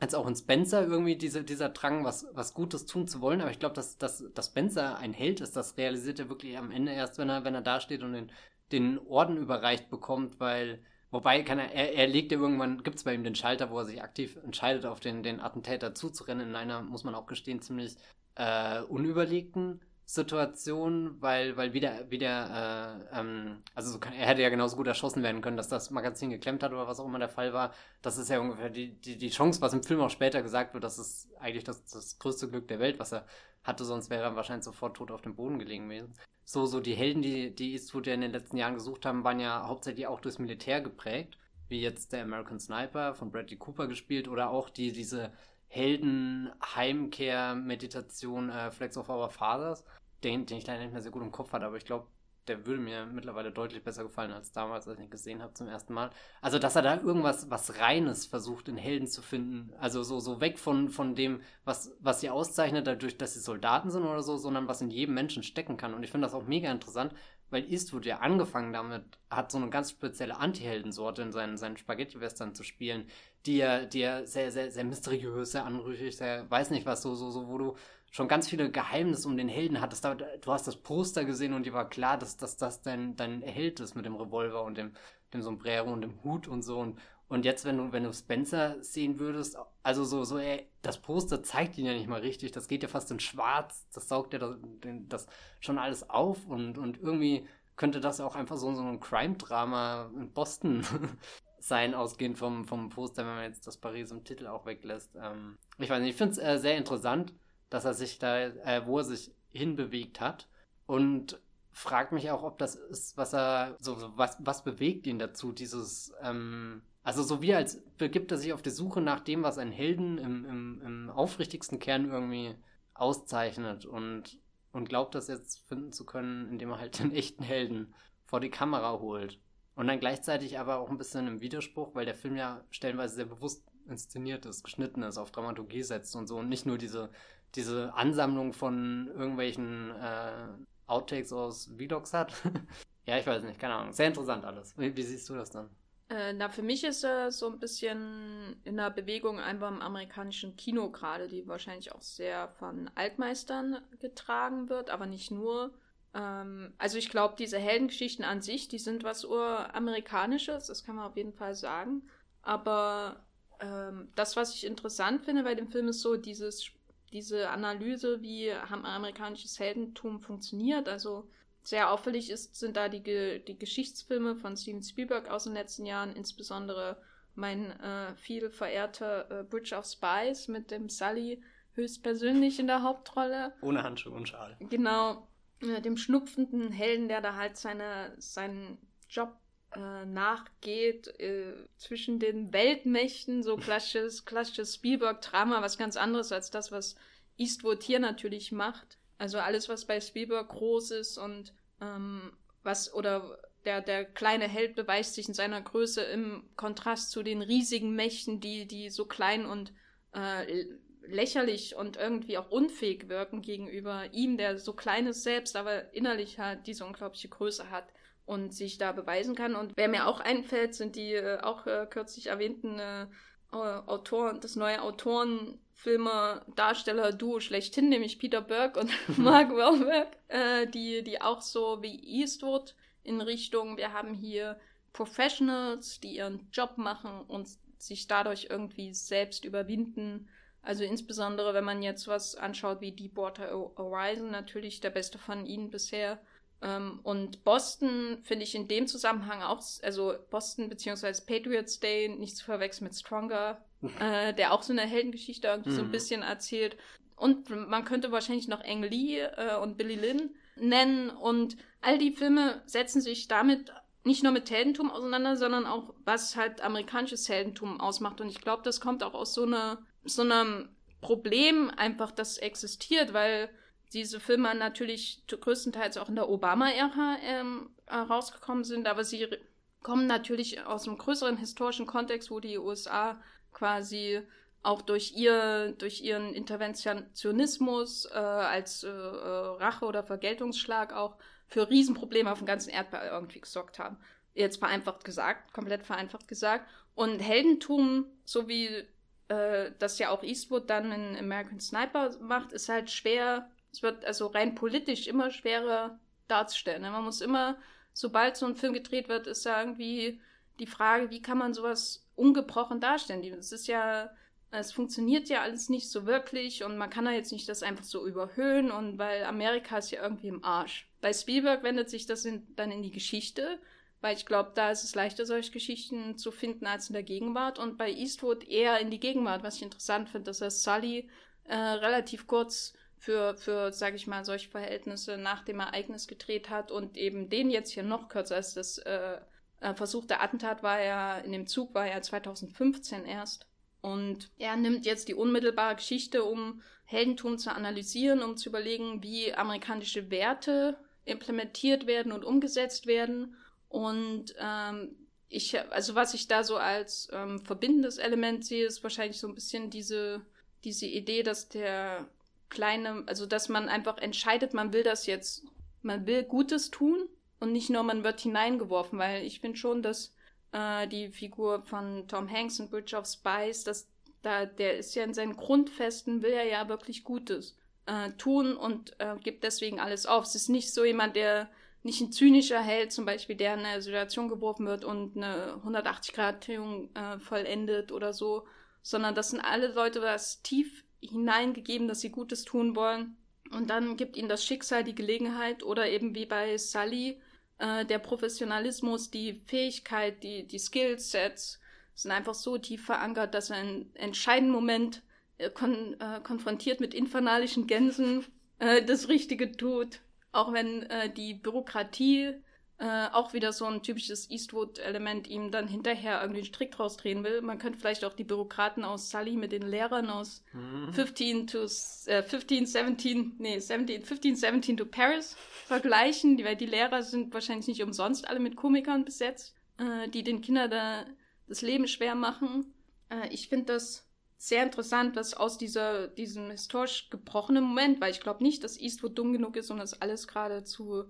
[SPEAKER 2] als auch in Spencer irgendwie diese, dieser Drang, was, was Gutes tun zu wollen. Aber ich glaube, dass, dass, dass Spencer ein Held ist, das realisiert er wirklich am Ende erst, wenn er, wenn er da steht und den, den Orden überreicht bekommt, weil, wobei kann er, er, er legt ja irgendwann, gibt es bei ihm den Schalter, wo er sich aktiv entscheidet, auf den, den Attentäter zuzurennen, in einer, muss man auch gestehen, ziemlich äh, unüberlegten Situation, weil, weil wieder, wieder, äh, ähm, also so kann, er hätte ja genauso gut erschossen werden können, dass das Magazin geklemmt hat oder was auch immer der Fall war. Das ist ja ungefähr die, die, die Chance, was im Film auch später gesagt wird, das ist eigentlich das, das größte Glück der Welt, was er hatte, sonst wäre er wahrscheinlich sofort tot auf dem Boden gelegen gewesen. So, so die Helden, die, die Eastwood ja in den letzten Jahren gesucht haben, waren ja hauptsächlich auch durchs Militär geprägt, wie jetzt der American Sniper von Bradley Cooper gespielt oder auch die, diese Helden, Heimkehr, Meditation, äh, Flex of Our Fathers den, den ich leider nicht mehr sehr gut im Kopf hatte, aber ich glaube, der würde mir mittlerweile deutlich besser gefallen als damals, als ich ihn gesehen habe zum ersten Mal. Also, dass er da irgendwas was Reines versucht, in Helden zu finden. Also so, so weg von, von dem, was, was sie auszeichnet, dadurch, dass sie Soldaten sind oder so, sondern was in jedem Menschen stecken kann. Und ich finde das auch mega interessant, weil Eastwood ja angefangen damit hat, so eine ganz spezielle Anti-Heldensorte in seinen, seinen Spaghetti-Western zu spielen, die er, die er sehr, sehr, sehr mysteriös, sehr anrüchig, sehr, weiß nicht was, so, so, so, wo du schon ganz viele Geheimnisse um den Helden hattest. Du hast das Poster gesehen und dir war klar, dass, dass das dein, dein Held ist mit dem Revolver und dem, dem Sombrero und dem Hut und so. Und, und jetzt, wenn du, wenn du Spencer sehen würdest, also so, so, ey, das Poster zeigt ihn ja nicht mal richtig. Das geht ja fast in schwarz. Das saugt ja das, das schon alles auf und, und irgendwie könnte das auch einfach so, so ein Crime-Drama in Boston [laughs] sein, ausgehend vom, vom Poster, wenn man jetzt das Paris im Titel auch weglässt. Ähm, ich weiß nicht, ich finde es äh, sehr interessant dass er sich da, äh, wo er sich hinbewegt hat. Und fragt mich auch, ob das ist, was er, so, so was, was bewegt ihn dazu, dieses, ähm, also so wie als begibt er sich auf die Suche nach dem, was einen Helden im, im, im aufrichtigsten Kern irgendwie auszeichnet und, und glaubt das jetzt finden zu können, indem er halt [laughs] den echten Helden vor die Kamera holt. Und dann gleichzeitig aber auch ein bisschen im Widerspruch, weil der Film ja stellenweise sehr bewusst inszeniert ist, geschnitten ist, auf Dramaturgie setzt und so und nicht nur diese diese Ansammlung von irgendwelchen äh, Outtakes aus Vlogs hat. [laughs] ja, ich weiß nicht, keine Ahnung. Sehr interessant alles. Wie, wie siehst du das dann?
[SPEAKER 1] Äh, na, für mich ist er so ein bisschen in der Bewegung einfach im amerikanischen Kino gerade, die wahrscheinlich auch sehr von Altmeistern getragen wird, aber nicht nur. Ähm, also ich glaube, diese Heldengeschichten an sich, die sind was uramerikanisches, das kann man auf jeden Fall sagen. Aber ähm, das, was ich interessant finde bei dem Film, ist so dieses diese Analyse, wie amerikanisches Heldentum funktioniert. Also sehr auffällig ist, sind da die, die Geschichtsfilme von Steven Spielberg aus den letzten Jahren, insbesondere mein äh, viel verehrter äh, Bridge of Spies mit dem Sully höchstpersönlich in der Hauptrolle.
[SPEAKER 2] Ohne Handschuhe und Schal.
[SPEAKER 1] Genau, äh, dem schnupfenden Helden, der da halt seine, seinen Job äh, nachgeht äh, zwischen den Weltmächten, so klassisches, klassisches Spielberg-Drama, was ganz anderes als das, was Eastwood hier natürlich macht. Also alles, was bei Spielberg groß ist und ähm, was oder der, der kleine Held beweist sich in seiner Größe im Kontrast zu den riesigen Mächten, die, die so klein und äh, lächerlich und irgendwie auch unfähig wirken gegenüber ihm, der so klein ist selbst, aber innerlich halt diese unglaubliche Größe hat und sich da beweisen kann. Und wer mir auch einfällt, sind die äh, auch äh, kürzlich erwähnten äh, Autoren, das neue Autorenfilmer, Darsteller Duo schlechthin, nämlich Peter Burke und [laughs] Mark Wahlberg, äh, die, die auch so wie Eastwood in Richtung, wir haben hier Professionals, die ihren Job machen und sich dadurch irgendwie selbst überwinden. Also insbesondere, wenn man jetzt was anschaut wie Deepwater Horizon, natürlich der beste von ihnen bisher. Ähm, und Boston finde ich in dem Zusammenhang auch, also Boston bzw. Patriots Day nicht zu verwechseln mit Stronger, [laughs] äh, der auch so eine Heldengeschichte irgendwie mhm. so ein mhm. bisschen erzählt. Und man könnte wahrscheinlich noch Ang Lee äh, und Billy Lynn nennen. Und all die Filme setzen sich damit nicht nur mit Heldentum auseinander, sondern auch, was halt amerikanisches Heldentum ausmacht. Und ich glaube, das kommt auch aus so, einer, so einem Problem einfach, das existiert, weil diese Filme natürlich größtenteils auch in der Obama-Ära ähm, rausgekommen sind, aber sie kommen natürlich aus einem größeren historischen Kontext, wo die USA quasi auch durch ihr durch ihren Interventionismus äh, als äh, äh, Rache oder Vergeltungsschlag auch für Riesenprobleme auf dem ganzen Erdball irgendwie gesorgt haben. Jetzt vereinfacht gesagt, komplett vereinfacht gesagt. Und Heldentum, so wie äh, das ja auch Eastwood dann in American Sniper macht, ist halt schwer, es wird also rein politisch immer schwerer darzustellen. Ne? Man muss immer, sobald so ein Film gedreht wird, ist da irgendwie die Frage, wie kann man sowas ungebrochen darstellen? Es ist ja es funktioniert ja alles nicht so wirklich und man kann da jetzt nicht das einfach so überhöhen und weil Amerika ist ja irgendwie im Arsch. Bei Spielberg wendet sich das in, dann in die Geschichte, weil ich glaube, da ist es leichter, solche Geschichten zu finden als in der Gegenwart und bei Eastwood eher in die Gegenwart, was ich interessant finde, dass er Sully äh, relativ kurz für, für sage ich mal, solche Verhältnisse nach dem Ereignis gedreht hat und eben den jetzt hier noch kürzer als das äh, äh, versuchte Attentat war ja, in dem Zug war ja 2015 erst. Und er nimmt jetzt die unmittelbare Geschichte, um Heldentum zu analysieren, um zu überlegen, wie amerikanische Werte implementiert werden und umgesetzt werden. Und ähm, ich, also was ich da so als ähm, verbindendes Element sehe, ist wahrscheinlich so ein bisschen diese, diese Idee, dass der kleine, also dass man einfach entscheidet, man will das jetzt, man will Gutes tun und nicht nur man wird hineingeworfen, weil ich finde schon, dass äh, die Figur von Tom Hanks in Bridge of Spies, dass da, der ist ja in seinen Grundfesten, will er ja wirklich Gutes äh, tun und äh, gibt deswegen alles auf. Es ist nicht so jemand, der nicht ein zynischer Held, zum Beispiel, der in eine Situation geworfen wird und eine 180-Grad-Drehung äh, vollendet oder so, sondern das sind alle Leute, was tief hineingegeben, dass sie Gutes tun wollen. Und dann gibt ihnen das Schicksal die Gelegenheit oder eben wie bei Sully, äh, der Professionalismus, die Fähigkeit, die, die Skillsets sind einfach so tief verankert, dass er in entscheidenden Moment äh, kon äh, konfrontiert mit infernalischen Gänsen äh, das Richtige tut. Auch wenn äh, die Bürokratie äh, auch wieder so ein typisches Eastwood-Element ihm dann hinterher irgendwie einen Strick draus drehen will. Man könnte vielleicht auch die Bürokraten aus Sully mit den Lehrern aus mhm. 15 to äh, 15, 17, nee, 17, 15, 17 to Paris vergleichen, weil die Lehrer sind wahrscheinlich nicht umsonst alle mit Komikern besetzt, äh, die den Kindern da das Leben schwer machen. Äh, ich finde das sehr interessant, was aus dieser, diesem historisch gebrochenen Moment, weil ich glaube nicht, dass Eastwood dumm genug ist, um das alles gerade zu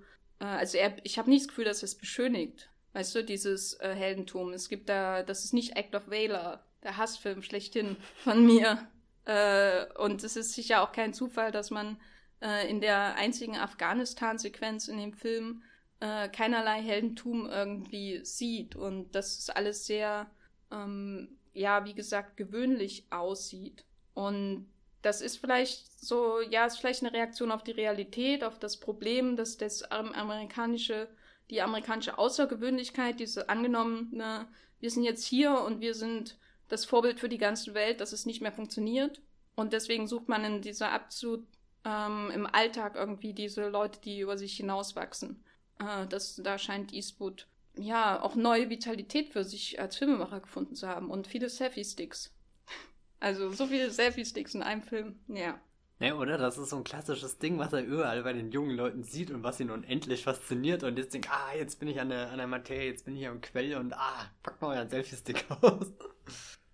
[SPEAKER 1] also er, ich habe nicht das Gefühl, dass es beschönigt. Weißt du, dieses äh, Heldentum. Es gibt da, das ist nicht Act of Valor, der Hassfilm schlechthin von [laughs] mir. Äh, und es ist sicher auch kein Zufall, dass man äh, in der einzigen Afghanistan-Sequenz in dem Film äh, keinerlei Heldentum irgendwie sieht. Und dass es alles sehr, ähm, ja, wie gesagt, gewöhnlich aussieht. Und das ist vielleicht so, ja, ist vielleicht eine Reaktion auf die Realität, auf das Problem, dass das amerikanische, die amerikanische Außergewöhnlichkeit, diese angenommene, wir sind jetzt hier und wir sind das Vorbild für die ganze Welt, dass es nicht mehr funktioniert. Und deswegen sucht man in dieser Abzug ähm, im Alltag irgendwie diese Leute, die über sich hinauswachsen. Äh, das, da scheint Eastwood ja auch neue Vitalität für sich als Filmemacher gefunden zu haben und viele Selfie-Sticks. Also so viele Selfie-Sticks in einem Film, ja.
[SPEAKER 2] Ja, oder? Das ist so ein klassisches Ding, was er überall bei den jungen Leuten sieht und was ihn unendlich fasziniert und jetzt denkt, ah, jetzt bin ich an der, an der Materie, jetzt bin ich am Quell und ah, pack mal euren Selfie-Stick aus.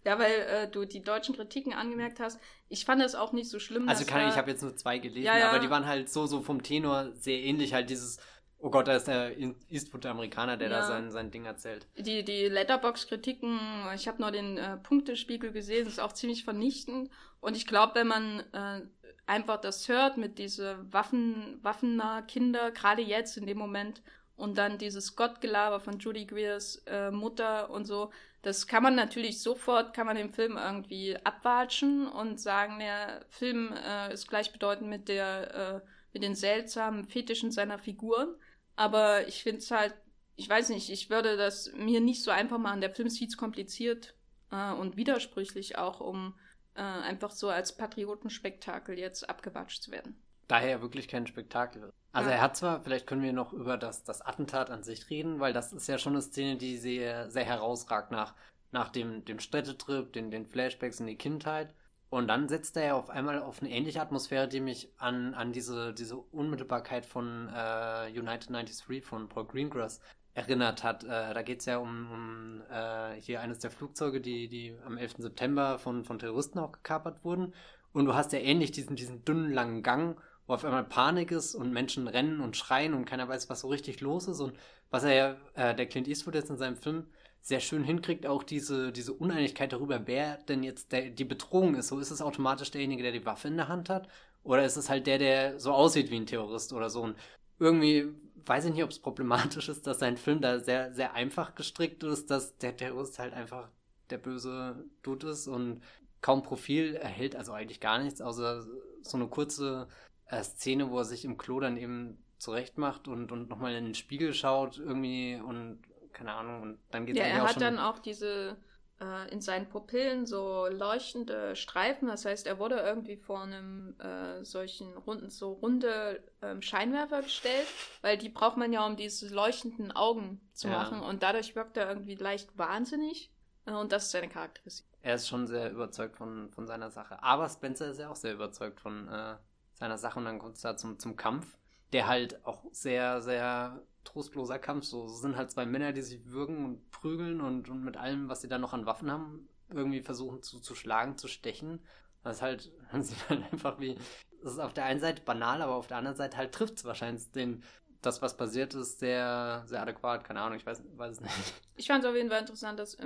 [SPEAKER 1] Ja, weil äh, du die deutschen Kritiken angemerkt hast. Ich fand es auch nicht so schlimm.
[SPEAKER 2] Also kann, ich habe jetzt nur zwei gelesen, ja, ja. aber die waren halt so, so vom Tenor sehr ähnlich, halt dieses Oh Gott, da ist der Eastwood der Amerikaner, der ja. da sein, sein Ding erzählt.
[SPEAKER 1] Die, die Letterbox-Kritiken, ich habe nur den äh, Punktespiegel gesehen, ist auch ziemlich vernichtend. Und ich glaube, wenn man äh, einfach das hört mit diese Waffen, waffennah Kinder, gerade jetzt in dem Moment, und dann dieses Gottgelaber von Judy Greers äh, Mutter und so, das kann man natürlich sofort, kann man den Film irgendwie abwatschen und sagen, der Film äh, ist gleichbedeutend mit der, äh, mit den seltsamen Fetischen seiner Figuren. Aber ich finde es halt, ich weiß nicht, ich würde das mir nicht so einfach machen. Der Film ist viel zu kompliziert äh, und widersprüchlich auch, um äh, einfach so als Patriotenspektakel jetzt abgewatscht zu werden.
[SPEAKER 2] Daher wirklich kein Spektakel. Also ja. er hat zwar, vielleicht können wir noch über das, das Attentat an sich reden, weil das ist ja schon eine Szene, die sehr, sehr herausragt nach, nach dem, dem Städtetrip, den, den Flashbacks in die Kindheit. Und dann setzt er ja auf einmal auf eine ähnliche Atmosphäre, die mich an, an diese, diese Unmittelbarkeit von äh, United 93 von Paul Greengrass erinnert hat. Äh, da geht es ja um, um äh, hier eines der Flugzeuge, die, die am 11. September von, von Terroristen auch gekapert wurden. Und du hast ja ähnlich diesen, diesen dünnen, langen Gang wo auf einmal Panik ist und Menschen rennen und schreien und keiner weiß, was so richtig los ist. Und was er ja, äh, der Clint Eastwood jetzt in seinem Film sehr schön hinkriegt, auch diese, diese Uneinigkeit darüber, wer denn jetzt der, die Bedrohung ist. So ist es automatisch derjenige, der die Waffe in der Hand hat, oder ist es halt der, der so aussieht wie ein Terrorist oder so. Und irgendwie weiß ich nicht, ob es problematisch ist, dass sein Film da sehr, sehr einfach gestrickt ist, dass der Terrorist halt einfach der böse Dude ist und kaum Profil erhält, also eigentlich gar nichts, außer so eine kurze äh, Szene, wo er sich im Klo dann eben zurecht macht und, und nochmal in den Spiegel schaut irgendwie und keine Ahnung und dann geht
[SPEAKER 1] ja, er hat schon... dann auch diese äh, in seinen Pupillen so leuchtende Streifen, das heißt, er wurde irgendwie vor einem äh, solchen runden, so runde ähm, Scheinwerfer gestellt, weil die braucht man ja, um diese leuchtenden Augen zu ja. machen. Und dadurch wirkt er irgendwie leicht wahnsinnig. Äh, und das ist seine Charakteristik.
[SPEAKER 2] Er ist schon sehr überzeugt von, von seiner Sache, aber Spencer ist ja auch sehr überzeugt von äh, seiner Sache. Und dann kommt es da zum, zum Kampf, der halt auch sehr, sehr trostloser Kampf. So sind halt zwei Männer, die sich würgen und prügeln und, und mit allem, was sie da noch an Waffen haben, irgendwie versuchen zu, zu schlagen, zu stechen. Das ist halt, [laughs] man sieht halt einfach wie, das ist auf der einen Seite banal, aber auf der anderen Seite halt trifft es wahrscheinlich den, das, was passiert ist, sehr, sehr adäquat. Keine Ahnung, ich weiß, weiß es nicht. [laughs]
[SPEAKER 1] Ich fand es auf jeden Fall interessant, dass,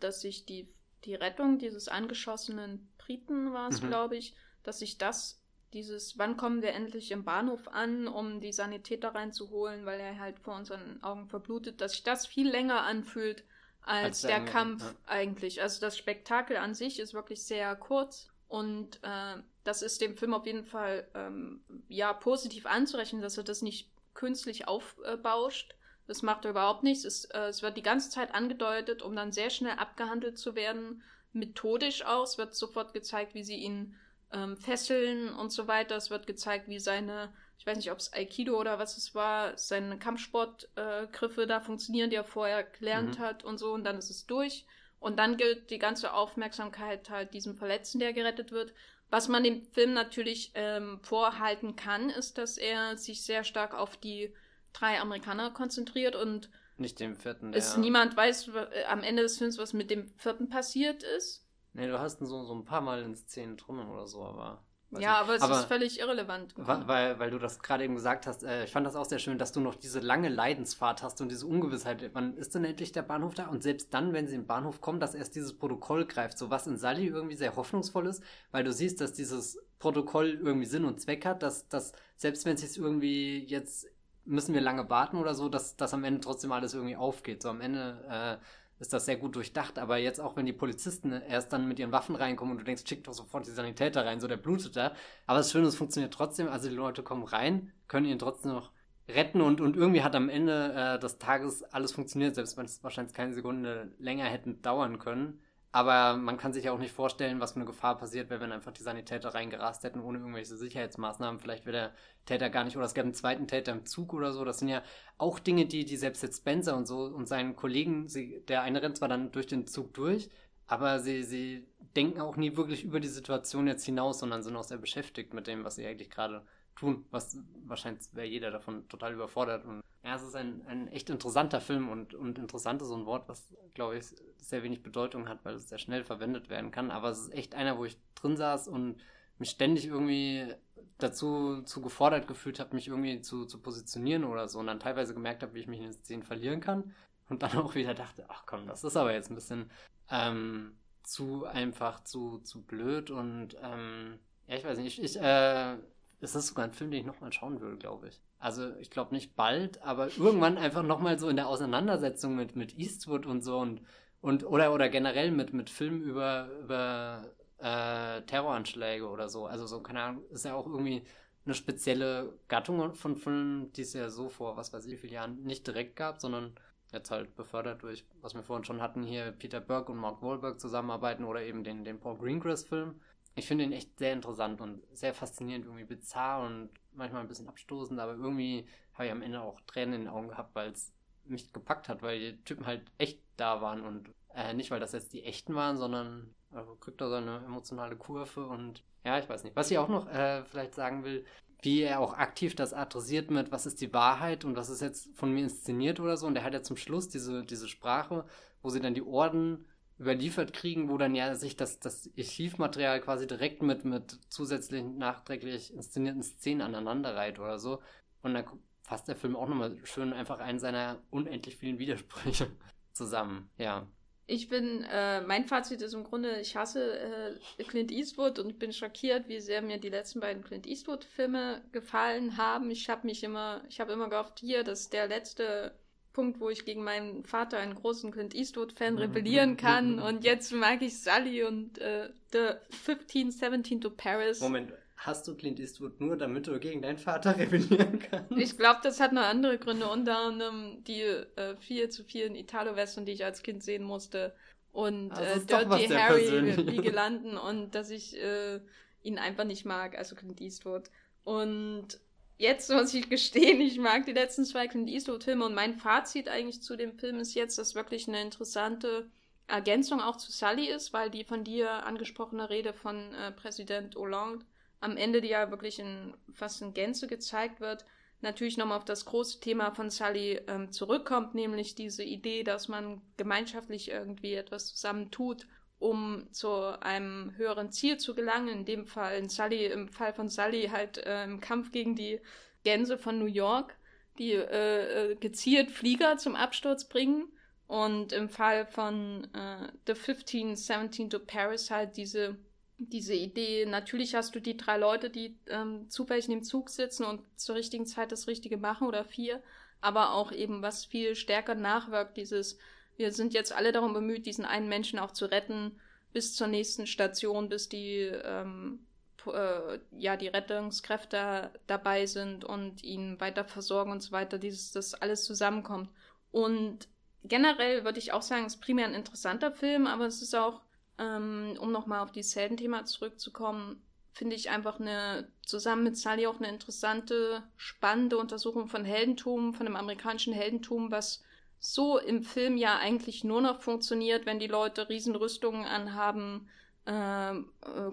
[SPEAKER 1] dass sich die, die Rettung dieses angeschossenen Briten war es, mhm. glaube ich, dass sich das dieses, wann kommen wir endlich im Bahnhof an, um die Sanitäter reinzuholen, weil er halt vor unseren Augen verblutet, dass sich das viel länger anfühlt als, als der, Kampf ja. eigentlich. Also das Spektakel an sich ist wirklich sehr kurz und äh, das ist dem Film auf jeden Fall ähm, ja positiv anzurechnen, dass er das nicht künstlich aufbauscht. Das macht er überhaupt nichts. Es, äh, es wird die ganze Zeit angedeutet, um dann sehr schnell abgehandelt zu werden, methodisch aus, wird sofort gezeigt, wie sie ihn ähm, Fesseln und so weiter. Es wird gezeigt, wie seine, ich weiß nicht, ob es Aikido oder was es war, seine Kampfsportgriffe äh, da funktionieren, die er vorher gelernt mhm. hat und so. Und dann ist es durch. Und dann gilt die ganze Aufmerksamkeit halt diesem Verletzten, der gerettet wird. Was man dem Film natürlich ähm, vorhalten kann, ist, dass er sich sehr stark auf die drei Amerikaner konzentriert und
[SPEAKER 2] nicht dem vierten.
[SPEAKER 1] Es niemand weiß äh, am Ende des Films, was mit dem vierten passiert ist.
[SPEAKER 2] Nee, du hast ihn so, so ein paar Mal in Szenen drin oder so, aber.
[SPEAKER 1] Ja, aber es aber, ist völlig irrelevant.
[SPEAKER 2] Weil, weil du das gerade eben gesagt hast, äh, ich fand das auch sehr schön, dass du noch diese lange Leidensfahrt hast und diese Ungewissheit. Wann ist denn endlich der Bahnhof da? Und selbst dann, wenn sie den Bahnhof kommen, dass erst dieses Protokoll greift. So was in Sally irgendwie sehr hoffnungsvoll ist, weil du siehst, dass dieses Protokoll irgendwie Sinn und Zweck hat, dass, dass selbst wenn es sich irgendwie jetzt müssen wir lange warten oder so, dass, dass am Ende trotzdem alles irgendwie aufgeht. So am Ende äh, ist das sehr gut durchdacht. Aber jetzt auch, wenn die Polizisten erst dann mit ihren Waffen reinkommen und du denkst, schick doch sofort die Sanitäter rein, so der blutet da. Aber das Schöne, es funktioniert trotzdem. Also die Leute kommen rein, können ihn trotzdem noch retten und, und irgendwie hat am Ende äh, des Tages alles funktioniert, selbst wenn es wahrscheinlich keine Sekunde länger hätten dauern können. Aber man kann sich ja auch nicht vorstellen, was für eine Gefahr passiert wäre, wenn einfach die Sanitäter reingerast hätten, ohne irgendwelche Sicherheitsmaßnahmen. Vielleicht wäre der Täter gar nicht, oder es gäbe einen zweiten Täter im Zug oder so. Das sind ja auch Dinge, die, die selbst jetzt Spencer und so und seinen Kollegen, sie, der eine rennt zwar dann durch den Zug durch, aber sie, sie denken auch nie wirklich über die Situation jetzt hinaus, sondern sind auch sehr beschäftigt mit dem, was sie eigentlich gerade tun, was wahrscheinlich wäre jeder davon total überfordert. Und ja, es ist ein, ein echt interessanter Film und, und interessant ist so ein Wort, was, glaube ich, sehr wenig Bedeutung hat, weil es sehr schnell verwendet werden kann. Aber es ist echt einer, wo ich drin saß und mich ständig irgendwie dazu zu gefordert gefühlt habe, mich irgendwie zu, zu positionieren oder so und dann teilweise gemerkt habe, wie ich mich in den Szenen verlieren kann und dann [laughs] auch wieder dachte, ach komm, das ist aber jetzt ein bisschen ähm, zu einfach, zu, zu blöd und ähm, ja, ich weiß nicht, ich, ich äh, ist das sogar ein Film, den ich nochmal schauen würde, glaube ich. Also ich glaube nicht bald, aber irgendwann einfach nochmal so in der Auseinandersetzung mit, mit Eastwood und so und, und oder, oder generell mit, mit Filmen über, über äh, Terroranschläge oder so. Also so, keine Ahnung, ist ja auch irgendwie eine spezielle Gattung von Filmen, die es ja so vor, was weiß ich, wie vielen Jahren nicht direkt gab, sondern jetzt halt befördert durch, was wir vorhin schon hatten, hier Peter Burke und Mark Wahlberg zusammenarbeiten oder eben den, den Paul Greengrass-Film. Ich finde ihn echt sehr interessant und sehr faszinierend, irgendwie bizarr und manchmal ein bisschen abstoßend, aber irgendwie habe ich am Ende auch Tränen in den Augen gehabt, weil es mich gepackt hat, weil die Typen halt echt da waren und äh, nicht, weil das jetzt die echten waren, sondern also kriegt er so eine emotionale Kurve und ja, ich weiß nicht. Was ich auch noch äh, vielleicht sagen will, wie er auch aktiv das adressiert mit, was ist die Wahrheit und was ist jetzt von mir inszeniert oder so. Und er hat ja zum Schluss diese, diese Sprache, wo sie dann die Orden überliefert kriegen, wo dann ja sich das, das Archivmaterial quasi direkt mit, mit zusätzlich nachträglich inszenierten Szenen aneinander reiht oder so. Und dann fasst der Film auch nochmal schön einfach einen seiner unendlich vielen Widersprüche [laughs] zusammen. Ja.
[SPEAKER 1] Ich bin, äh, mein Fazit ist im Grunde, ich hasse äh, Clint Eastwood und bin schockiert, wie sehr mir die letzten beiden Clint Eastwood-Filme gefallen haben. Ich habe mich immer, ich habe immer gehofft, hier, das ist der letzte Punkt, wo ich gegen meinen Vater, einen großen Clint Eastwood-Fan, mhm. rebellieren kann. und jetzt mag ich Sully und äh, The 15, 17 to Paris.
[SPEAKER 2] Moment, hast du Clint Eastwood nur, damit du gegen deinen Vater [laughs] rebellieren kannst?
[SPEAKER 1] Ich glaube, das hat noch andere Gründe, unter anderem die äh, viel zu vielen Italo-Western, die ich als Kind sehen musste. Und äh, Dirty Harry, wie gelanden und dass ich äh, ihn einfach nicht mag, also Clint Eastwood. Und jetzt muss ich gestehen, ich mag die letzten zwei Clint Eastwood-Filme und mein Fazit eigentlich zu dem Film ist jetzt, dass wirklich eine interessante Ergänzung auch zu Sully ist, weil die von dir angesprochene Rede von äh, Präsident Hollande am Ende, die ja wirklich in fast in Gänze gezeigt wird, natürlich nochmal auf das große Thema von Sully ähm, zurückkommt, nämlich diese Idee, dass man gemeinschaftlich irgendwie etwas zusammen tut, um zu einem höheren Ziel zu gelangen. In dem Fall, in Sully, im Fall von Sully halt äh, im Kampf gegen die Gänse von New York, die äh, äh gezielt Flieger zum Absturz bringen. Und im Fall von äh, The 15, 17 to Paris halt diese diese Idee, natürlich hast du die drei Leute, die ähm, zufällig in dem Zug sitzen und zur richtigen Zeit das Richtige machen oder vier, aber auch eben, was viel stärker nachwirkt, dieses, wir sind jetzt alle darum bemüht, diesen einen Menschen auch zu retten, bis zur nächsten Station, bis die, ähm, äh, ja, die Rettungskräfte dabei sind und ihn weiter versorgen und so weiter, dieses, das alles zusammenkommt. Und generell würde ich auch sagen, es ist primär ein interessanter Film, aber es ist auch ähm, um nochmal auf dieses Heldenthema zurückzukommen, finde ich einfach eine, zusammen mit Sally auch eine interessante, spannende Untersuchung von Heldentum, von dem amerikanischen Heldentum, was so im Film ja eigentlich nur noch funktioniert, wenn die Leute Riesenrüstungen anhaben, äh, äh,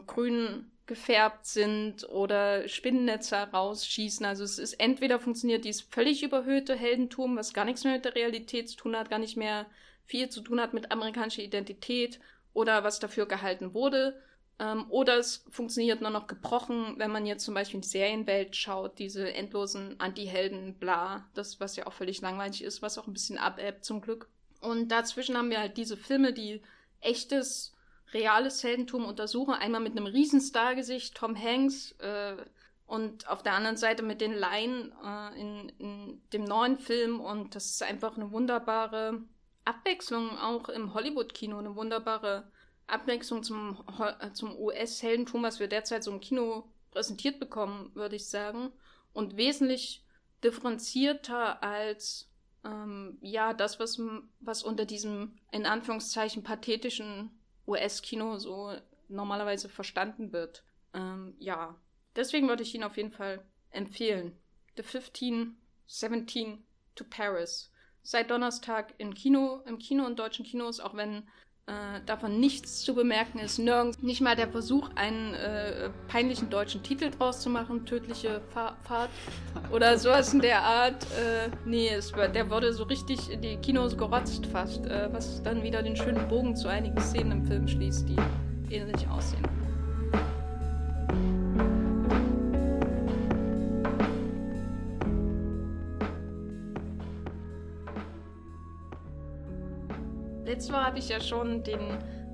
[SPEAKER 1] grün gefärbt sind oder Spinnennetze rausschießen. Also es ist entweder funktioniert dieses völlig überhöhte Heldentum, was gar nichts mehr mit der Realität zu tun hat, gar nicht mehr viel zu tun hat mit amerikanischer Identität, oder was dafür gehalten wurde. Ähm, oder es funktioniert nur noch gebrochen, wenn man jetzt zum Beispiel in die Serienwelt schaut, diese endlosen Anti-Helden, bla, das, was ja auch völlig langweilig ist, was auch ein bisschen abebbt zum Glück. Und dazwischen haben wir halt diese Filme, die echtes, reales Heldentum untersuchen. Einmal mit einem Riesenstar-Gesicht, Tom Hanks, äh, und auf der anderen Seite mit den Laien äh, in, in dem neuen Film. Und das ist einfach eine wunderbare Abwechslung auch im Hollywood-Kino, eine wunderbare Abwechslung zum, äh, zum US-Heldentum, was wir derzeit so im Kino präsentiert bekommen, würde ich sagen. Und wesentlich differenzierter als ähm, ja das, was, was unter diesem in Anführungszeichen pathetischen US-Kino so normalerweise verstanden wird. Ähm, ja, deswegen würde ich ihn auf jeden Fall empfehlen. The 15, 17 to Paris seit Donnerstag im Kino, im Kino und deutschen Kinos, auch wenn äh, davon nichts zu bemerken ist. Nirgends, nicht mal der Versuch, einen äh, peinlichen deutschen Titel draus zu machen, tödliche Fa Fahrt oder sowas in der Art. Äh, nee, es, der wurde so richtig in die Kinos gerotzt fast, äh, was dann wieder den schönen Bogen zu einigen Szenen im Film schließt, die ähnlich aussehen. Letztes Mal habe ich ja schon den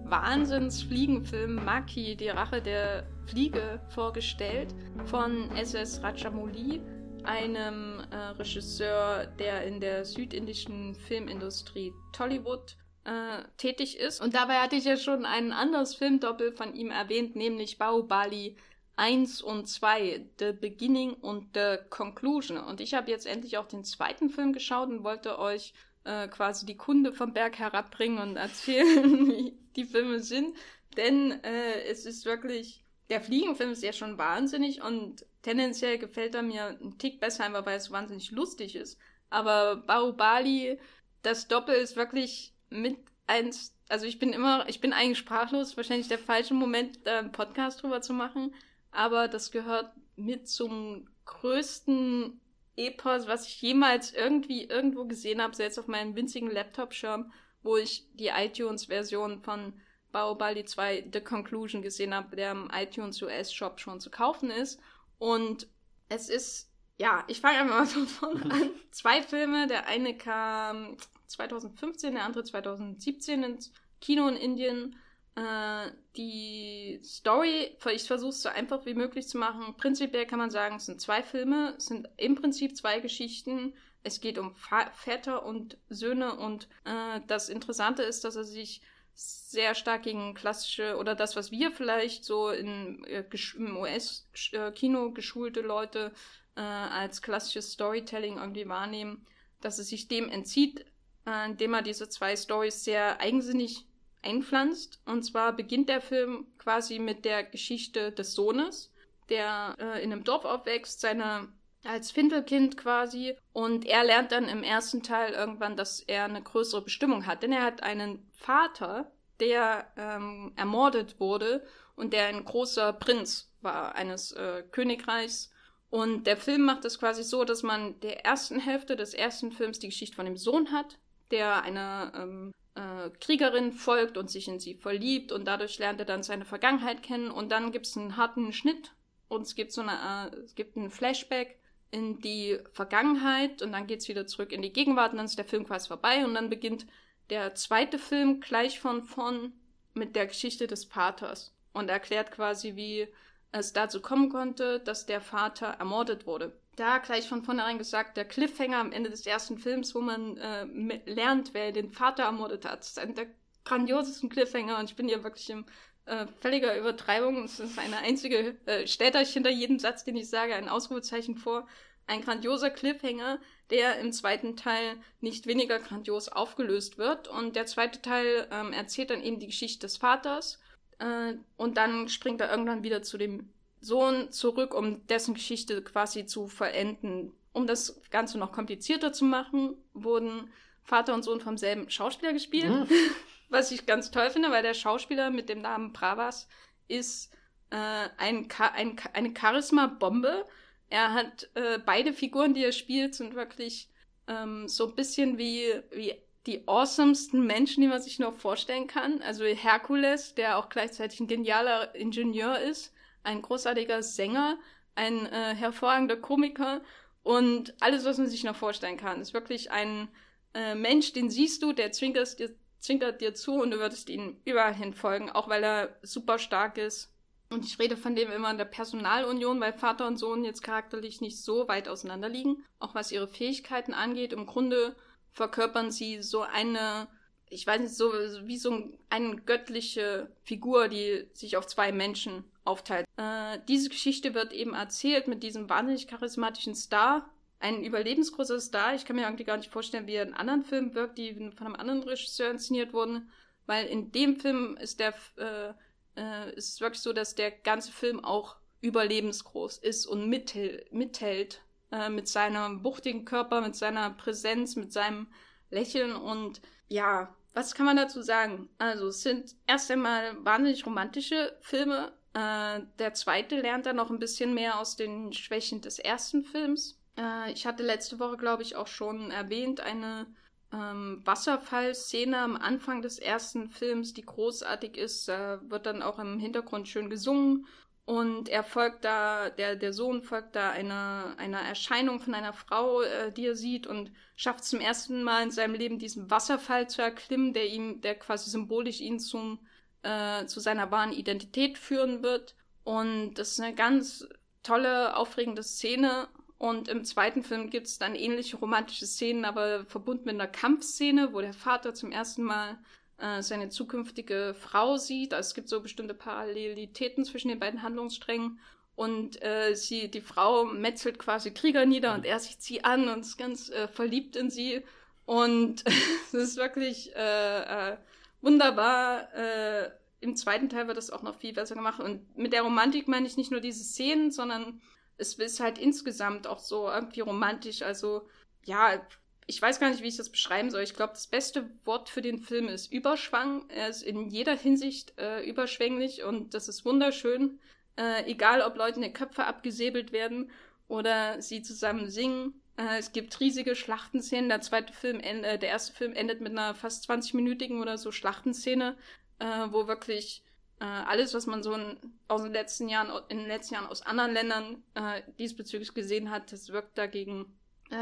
[SPEAKER 1] Wahnsinnsfliegenfilm Maki, die Rache der Fliege, vorgestellt von SS Rajamouli, einem äh, Regisseur, der in der südindischen Filmindustrie Tollywood äh, tätig ist. Und dabei hatte ich ja schon ein anderes Filmdoppel von ihm erwähnt, nämlich Baobali 1 und 2, The Beginning und The Conclusion. Und ich habe jetzt endlich auch den zweiten Film geschaut und wollte euch äh, quasi die Kunde vom Berg herabbringen und erzählen, [laughs] wie die Filme sind. Denn äh, es ist wirklich, der Fliegenfilm ist ja schon wahnsinnig und tendenziell gefällt er mir einen Tick besser, einfach weil es wahnsinnig lustig ist. Aber Baobali, das Doppel ist wirklich mit eins, also ich bin immer, ich bin eigentlich sprachlos, wahrscheinlich der falsche Moment, da einen Podcast drüber zu machen, aber das gehört mit zum größten Epos, was ich jemals irgendwie irgendwo gesehen habe, selbst auf meinem winzigen Laptop-Schirm, wo ich die iTunes-Version von Baobali 2 The Conclusion gesehen habe, der im iTunes US-Shop schon zu kaufen ist. Und es ist, ja, ich fange einfach mal von vorne an. [laughs] Zwei Filme, der eine kam 2015, der andere 2017 ins Kino in Indien. Äh, die Story, ich versuche es so einfach wie möglich zu machen. Prinzipiell kann man sagen, es sind zwei Filme, es sind im Prinzip zwei Geschichten. Es geht um Väter und Söhne und äh, das Interessante ist, dass er sich sehr stark gegen klassische oder das, was wir vielleicht so in, äh, im US-Kino äh, geschulte Leute äh, als klassisches Storytelling irgendwie wahrnehmen, dass es sich dem entzieht, äh, indem er diese zwei Stories sehr eigensinnig einpflanzt. Und zwar beginnt der Film quasi mit der Geschichte des Sohnes, der äh, in einem Dorf aufwächst, seine als Findelkind quasi. Und er lernt dann im ersten Teil irgendwann, dass er eine größere Bestimmung hat. Denn er hat einen Vater, der ähm, ermordet wurde und der ein großer Prinz war eines äh, Königreichs. Und der Film macht es quasi so, dass man der ersten Hälfte des ersten Films die Geschichte von dem Sohn hat, der einer ähm, äh, Kriegerin folgt und sich in sie verliebt und dadurch lernt er dann seine Vergangenheit kennen und dann gibt es einen harten Schnitt und es gibt so eine, äh, es gibt einen Flashback in die Vergangenheit und dann geht es wieder zurück in die Gegenwart und dann ist der Film quasi vorbei und dann beginnt der zweite Film gleich von vorn mit der Geschichte des Vaters und erklärt quasi, wie es dazu kommen konnte, dass der Vater ermordet wurde da gleich von vornherein gesagt, der Cliffhanger am Ende des ersten Films, wo man äh, lernt, wer den Vater ermordet hat. Ist einer der grandiosesten Cliffhanger und ich bin hier wirklich in äh, völliger Übertreibung. Es ist eine einzige, äh, stellt euch hinter jedem Satz, den ich sage, ein Ausrufezeichen vor. Ein grandioser Cliffhanger, der im zweiten Teil nicht weniger grandios aufgelöst wird. Und der zweite Teil ähm, erzählt dann eben die Geschichte des Vaters. Äh, und dann springt er irgendwann wieder zu dem Sohn zurück, um dessen Geschichte quasi zu verenden. Um das Ganze noch komplizierter zu machen, wurden Vater und Sohn vom selben Schauspieler gespielt. Mhm. [laughs] Was ich ganz toll finde, weil der Schauspieler mit dem Namen Bravas ist äh, ein, ein, eine Charisma-Bombe. Er hat äh, beide Figuren, die er spielt, sind wirklich ähm, so ein bisschen wie, wie die awesomesten Menschen, die man sich nur vorstellen kann. Also Herkules, der auch gleichzeitig ein genialer Ingenieur ist ein großartiger Sänger, ein äh, hervorragender Komiker und alles, was man sich noch vorstellen kann. Ist wirklich ein äh, Mensch, den siehst du, der zwinkert dir, zwinkert dir zu und du würdest ihm überall hin folgen, auch weil er super stark ist. Und ich rede von dem immer in der Personalunion, weil Vater und Sohn jetzt charakterlich nicht so weit auseinander liegen, auch was ihre Fähigkeiten angeht. Im Grunde verkörpern sie so eine ich weiß nicht, so wie so eine göttliche Figur, die sich auf zwei Menschen aufteilt. Äh, diese Geschichte wird eben erzählt mit diesem wahnsinnig charismatischen Star, ein überlebensgroßer Star. Ich kann mir irgendwie gar nicht vorstellen, wie er in anderen Filmen wirkt, die von einem anderen Regisseur inszeniert wurden, weil in dem Film ist der äh, äh, ist es wirklich so, dass der ganze Film auch überlebensgroß ist und mithält, mithält äh, mit seinem wuchtigen Körper, mit seiner Präsenz, mit seinem Lächeln und ja, was kann man dazu sagen? Also, es sind erst einmal wahnsinnig romantische Filme. Äh, der zweite lernt dann noch ein bisschen mehr aus den Schwächen des ersten Films. Äh, ich hatte letzte Woche, glaube ich, auch schon erwähnt, eine ähm, Wasserfallszene am Anfang des ersten Films, die großartig ist. Da wird dann auch im Hintergrund schön gesungen und er folgt da, der, der Sohn folgt da einer, einer Erscheinung von einer Frau, äh, die er sieht und schafft zum ersten Mal in seinem Leben diesen Wasserfall zu erklimmen, der ihm, der quasi symbolisch ihn zum äh, zu seiner wahren Identität führen wird. Und das ist eine ganz tolle, aufregende Szene. Und im zweiten Film gibt es dann ähnliche romantische Szenen, aber verbunden mit einer Kampfszene, wo der Vater zum ersten Mal äh, seine zukünftige Frau sieht. Also es gibt so bestimmte Parallelitäten zwischen den beiden Handlungssträngen. Und äh, sie, die Frau metzelt quasi Krieger nieder und er sieht sie an und ist ganz äh, verliebt in sie. Und [laughs] es ist wirklich äh, äh, wunderbar. Äh, Im zweiten Teil wird das auch noch viel besser gemacht. Und mit der Romantik meine ich nicht nur diese Szenen, sondern es ist halt insgesamt auch so irgendwie romantisch. Also, ja, ich weiß gar nicht, wie ich das beschreiben soll. Ich glaube, das beste Wort für den Film ist Überschwang. Er ist in jeder Hinsicht äh, überschwänglich und das ist wunderschön. Äh, egal, ob Leute in die Köpfe abgesäbelt werden oder sie zusammen singen. Äh, es gibt riesige Schlachtenszenen. Der zweite Film, äh, der erste Film endet mit einer fast 20-minütigen oder so Schlachtenszene, äh, wo wirklich äh, alles, was man so in, aus den letzten Jahren, in den letzten Jahren aus anderen Ländern äh, diesbezüglich gesehen hat, das wirkt dagegen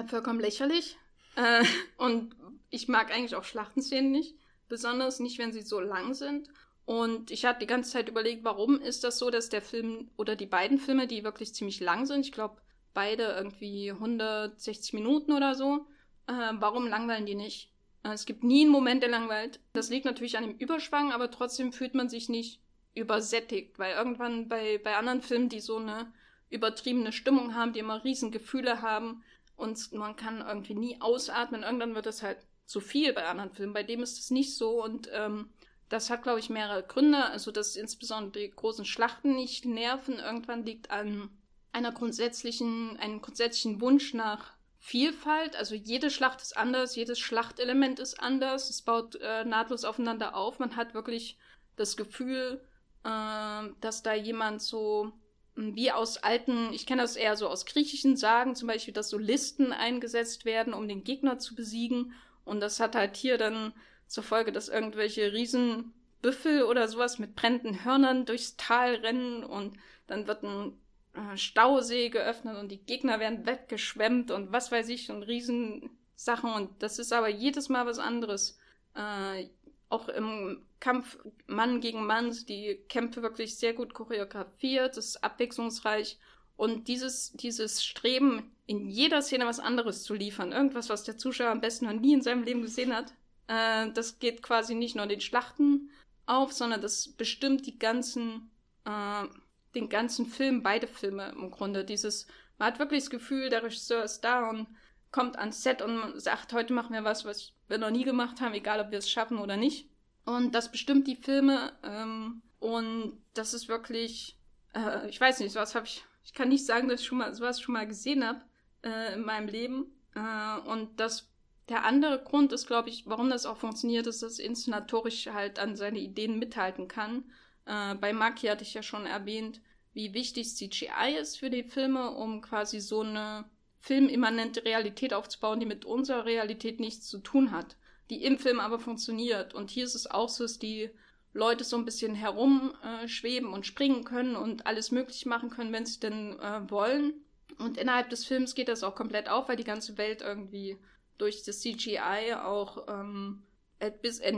[SPEAKER 1] vollkommen lächerlich. Äh, und ich mag eigentlich auch Schlachtenszenen nicht, besonders nicht, wenn sie so lang sind. Und ich hatte die ganze Zeit überlegt, warum ist das so, dass der Film oder die beiden Filme, die wirklich ziemlich lang sind, ich glaube beide irgendwie 160 Minuten oder so, äh, warum langweilen die nicht? Äh, es gibt nie einen Moment, der langweilt. Das liegt natürlich an dem Überschwang, aber trotzdem fühlt man sich nicht übersättigt, weil irgendwann bei, bei anderen Filmen, die so eine übertriebene Stimmung haben, die immer riesen Gefühle haben und man kann irgendwie nie ausatmen, irgendwann wird es halt zu viel bei anderen Filmen. Bei dem ist es nicht so und ähm, das hat, glaube ich, mehrere Gründe. Also, dass insbesondere die großen Schlachten nicht nerven. Irgendwann liegt an einer grundsätzlichen, einem grundsätzlichen Wunsch nach Vielfalt. Also jede Schlacht ist anders, jedes Schlachtelement ist anders. Es baut äh, nahtlos aufeinander auf. Man hat wirklich das Gefühl, äh, dass da jemand so wie aus alten, ich kenne das eher so aus griechischen Sagen, zum Beispiel, dass so Listen eingesetzt werden, um den Gegner zu besiegen. Und das hat halt hier dann zur Folge, dass irgendwelche Riesenbüffel oder sowas mit brennenden Hörnern durchs Tal rennen und dann wird ein äh, Stausee geöffnet und die Gegner werden weggeschwemmt und was weiß ich und Riesensachen und das ist aber jedes Mal was anderes. Äh, auch im Kampf Mann gegen Mann die Kämpfe wirklich sehr gut choreografiert, das ist abwechslungsreich und dieses, dieses Streben, in jeder Szene was anderes zu liefern, irgendwas, was der Zuschauer am besten noch nie in seinem Leben gesehen hat, äh, das geht quasi nicht nur den Schlachten auf, sondern das bestimmt die ganzen, äh, den ganzen Film, beide Filme im Grunde. Dieses, man hat wirklich das Gefühl, der Regisseur ist da und kommt ans Set und sagt, heute machen wir was, was wir noch nie gemacht haben, egal ob wir es schaffen oder nicht. Und das bestimmt die Filme. Ähm, und das ist wirklich, äh, ich weiß nicht, sowas habe ich, ich kann nicht sagen, dass ich schon mal sowas schon mal gesehen habe äh, in meinem Leben. Äh, und das, der andere Grund ist, glaube ich, warum das auch funktioniert, ist, dass inszenatorisch halt an seine Ideen mithalten kann. Äh, bei Maki hatte ich ja schon erwähnt, wie wichtig CGI ist für die Filme, um quasi so eine filmimmanente Realität aufzubauen, die mit unserer Realität nichts zu tun hat, die im Film aber funktioniert. Und hier ist es auch so, dass die Leute so ein bisschen herumschweben äh, und springen können und alles möglich machen können, wenn sie denn äh, wollen. Und innerhalb des Films geht das auch komplett auf, weil die ganze Welt irgendwie durch das CGI auch ähm, bis äh,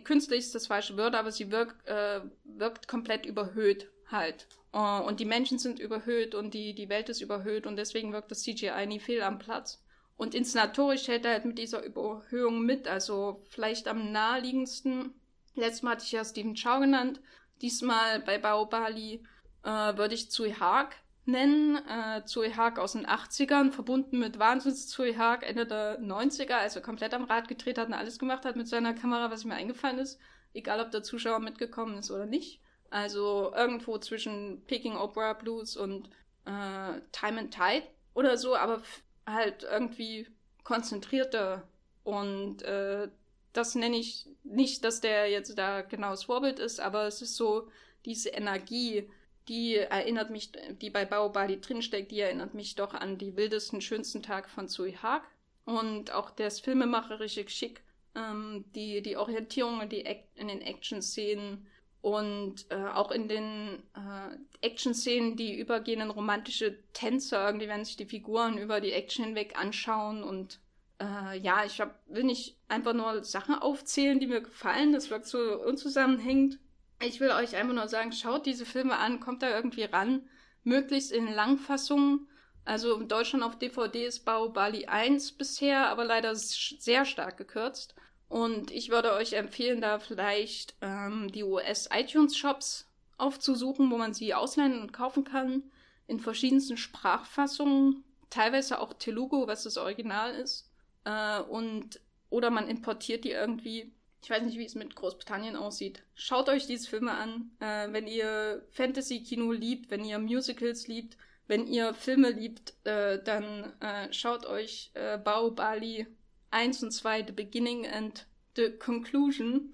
[SPEAKER 1] künstlich ist das falsche Wort, aber sie wirkt, äh, wirkt komplett überhöht halt. Uh, und die Menschen sind überhöht und die, die Welt ist überhöht und deswegen wirkt das CGI nie fehl am Platz. Und inszenatorisch hält er halt mit dieser Überhöhung mit, also vielleicht am naheliegendsten. Letztes Mal hatte ich ja Stephen Chow genannt. Diesmal bei Baobali äh, würde ich Tsui Hark nennen. Äh, Tsui Hark aus den 80ern, verbunden mit Wahnsinns Tsui Hark Ende der 90er, also komplett am Rad gedreht hat und alles gemacht hat mit seiner Kamera, was mir eingefallen ist. Egal, ob der Zuschauer mitgekommen ist oder nicht. Also irgendwo zwischen Peking Opera Blues und äh, Time and Tide oder so, aber halt irgendwie konzentrierter. Und äh, das nenne ich nicht, dass der jetzt da genaues Vorbild ist, aber es ist so diese Energie, die erinnert mich, die bei Baobali drinsteckt, die erinnert mich doch an die wildesten, schönsten Tag von Sui Haag. Und auch das filmemacherische Geschick, ähm, die, die Orientierung in, die in den Action-Szenen, und äh, auch in den äh, Action-Szenen, die übergehen in romantische Tänze, irgendwie werden sich die Figuren über die Action hinweg anschauen. Und äh, ja, ich hab, will nicht einfach nur Sachen aufzählen, die mir gefallen. Das wirkt so unzusammenhängend. Ich will euch einfach nur sagen, schaut diese Filme an, kommt da irgendwie ran, möglichst in Langfassungen. Also in Deutschland auf DVD ist Bau Bali 1 bisher, aber leider sehr stark gekürzt. Und ich würde euch empfehlen, da vielleicht ähm, die US-iTunes-Shops aufzusuchen, wo man sie ausleihen und kaufen kann. In verschiedensten Sprachfassungen. Teilweise auch Telugu, was das Original ist. Äh, und, oder man importiert die irgendwie ich weiß nicht, wie es mit Großbritannien aussieht. Schaut euch diese Filme an, äh, wenn ihr Fantasy-Kino liebt, wenn ihr Musicals liebt, wenn ihr Filme liebt, äh, dann äh, schaut euch äh, Bao Bali 1 und 2, The Beginning and The Conclusion,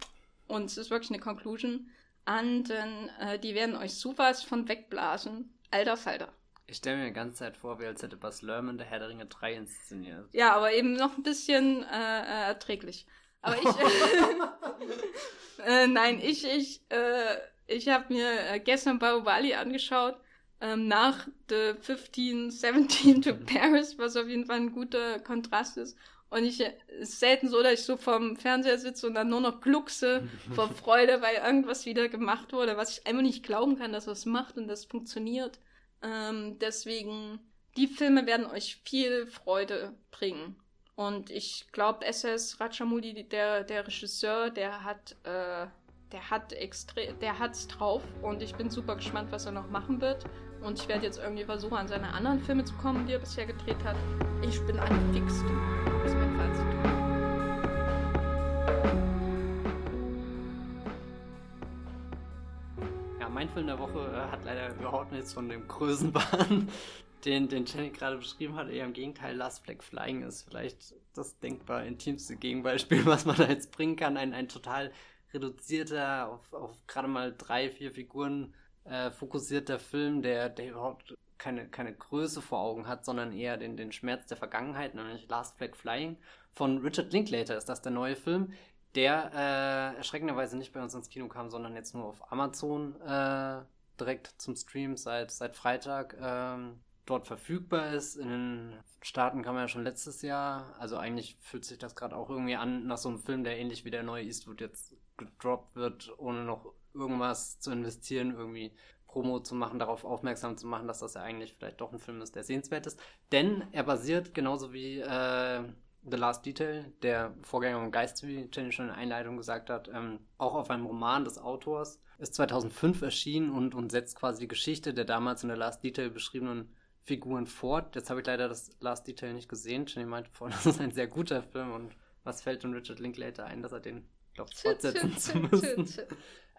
[SPEAKER 1] und es ist wirklich eine Conclusion, an, denn äh, die werden euch sowas von wegblasen. Alter Falter.
[SPEAKER 2] Ich stelle mir die ganze Zeit vor, wie als hätte Bas Lerman der Herr der Ringe 3 inszeniert.
[SPEAKER 1] Ja, aber eben noch ein bisschen äh, äh erträglich. Aber ich. [laughs] äh, nein, ich, ich, äh, ich habe mir äh, gestern Bahubali angeschaut. Ähm, nach The 15, 17 to [laughs] Paris, was auf jeden Fall ein guter Kontrast ist. Und ich äh, ist selten so, dass ich so vom Fernseher sitze und dann nur noch gluckse [laughs] vor Freude, weil irgendwas wieder gemacht wurde, was ich einfach nicht glauben kann, dass das macht und das funktioniert. Ähm, deswegen, die Filme werden euch viel Freude bringen. Und ich glaube, SS Rajamouli, der, der Regisseur, der hat, äh, der hat extrem, der hat's drauf und ich bin super gespannt, was er noch machen wird. Und ich werde jetzt irgendwie versuchen, an seine anderen Filme zu kommen, die er bisher gedreht hat. Ich bin angefixt. Das ist mein Fazit.
[SPEAKER 2] Ja, mein Film der Woche äh, hat leider überhaupt nichts von dem Größenbahn [laughs] den, den Jenny gerade beschrieben hat, eher im Gegenteil, Last Flag Flying ist vielleicht das denkbar intimste Gegenbeispiel, [laughs] was man da jetzt bringen kann. Ein, ein total reduzierter, auf, auf gerade mal drei, vier Figuren äh, fokussierter Film, der, der überhaupt keine, keine Größe vor Augen hat, sondern eher den, den Schmerz der Vergangenheit, nämlich Last Flag Flying. Von Richard Linklater ist das der neue Film, der äh, erschreckenderweise nicht bei uns ins Kino kam, sondern jetzt nur auf Amazon äh, direkt zum Stream seit, seit Freitag. Ähm, dort verfügbar ist. In den Staaten kam er ja schon letztes Jahr. Also eigentlich fühlt sich das gerade auch irgendwie an nach so einem Film, der ähnlich wie der neue Eastwood jetzt gedroppt wird, ohne noch irgendwas zu investieren, irgendwie Promo zu machen, darauf aufmerksam zu machen, dass das ja eigentlich vielleicht doch ein Film ist, der sehenswert ist. Denn er basiert genauso wie äh, The Last Detail, der Vorgänger von Geist, wie Jenny schon in der Einleitung gesagt hat, ähm, auch auf einem Roman des Autors. Ist 2005 erschienen und, und setzt quasi die Geschichte der damals in The Last Detail beschriebenen Figuren fort. Jetzt habe ich leider das Last Detail nicht gesehen. Jenny meinte vorhin, [laughs] das ist ein sehr guter Film und was fällt dem Richard Linklater ein, dass er den, glaube fortsetzen zu müssen.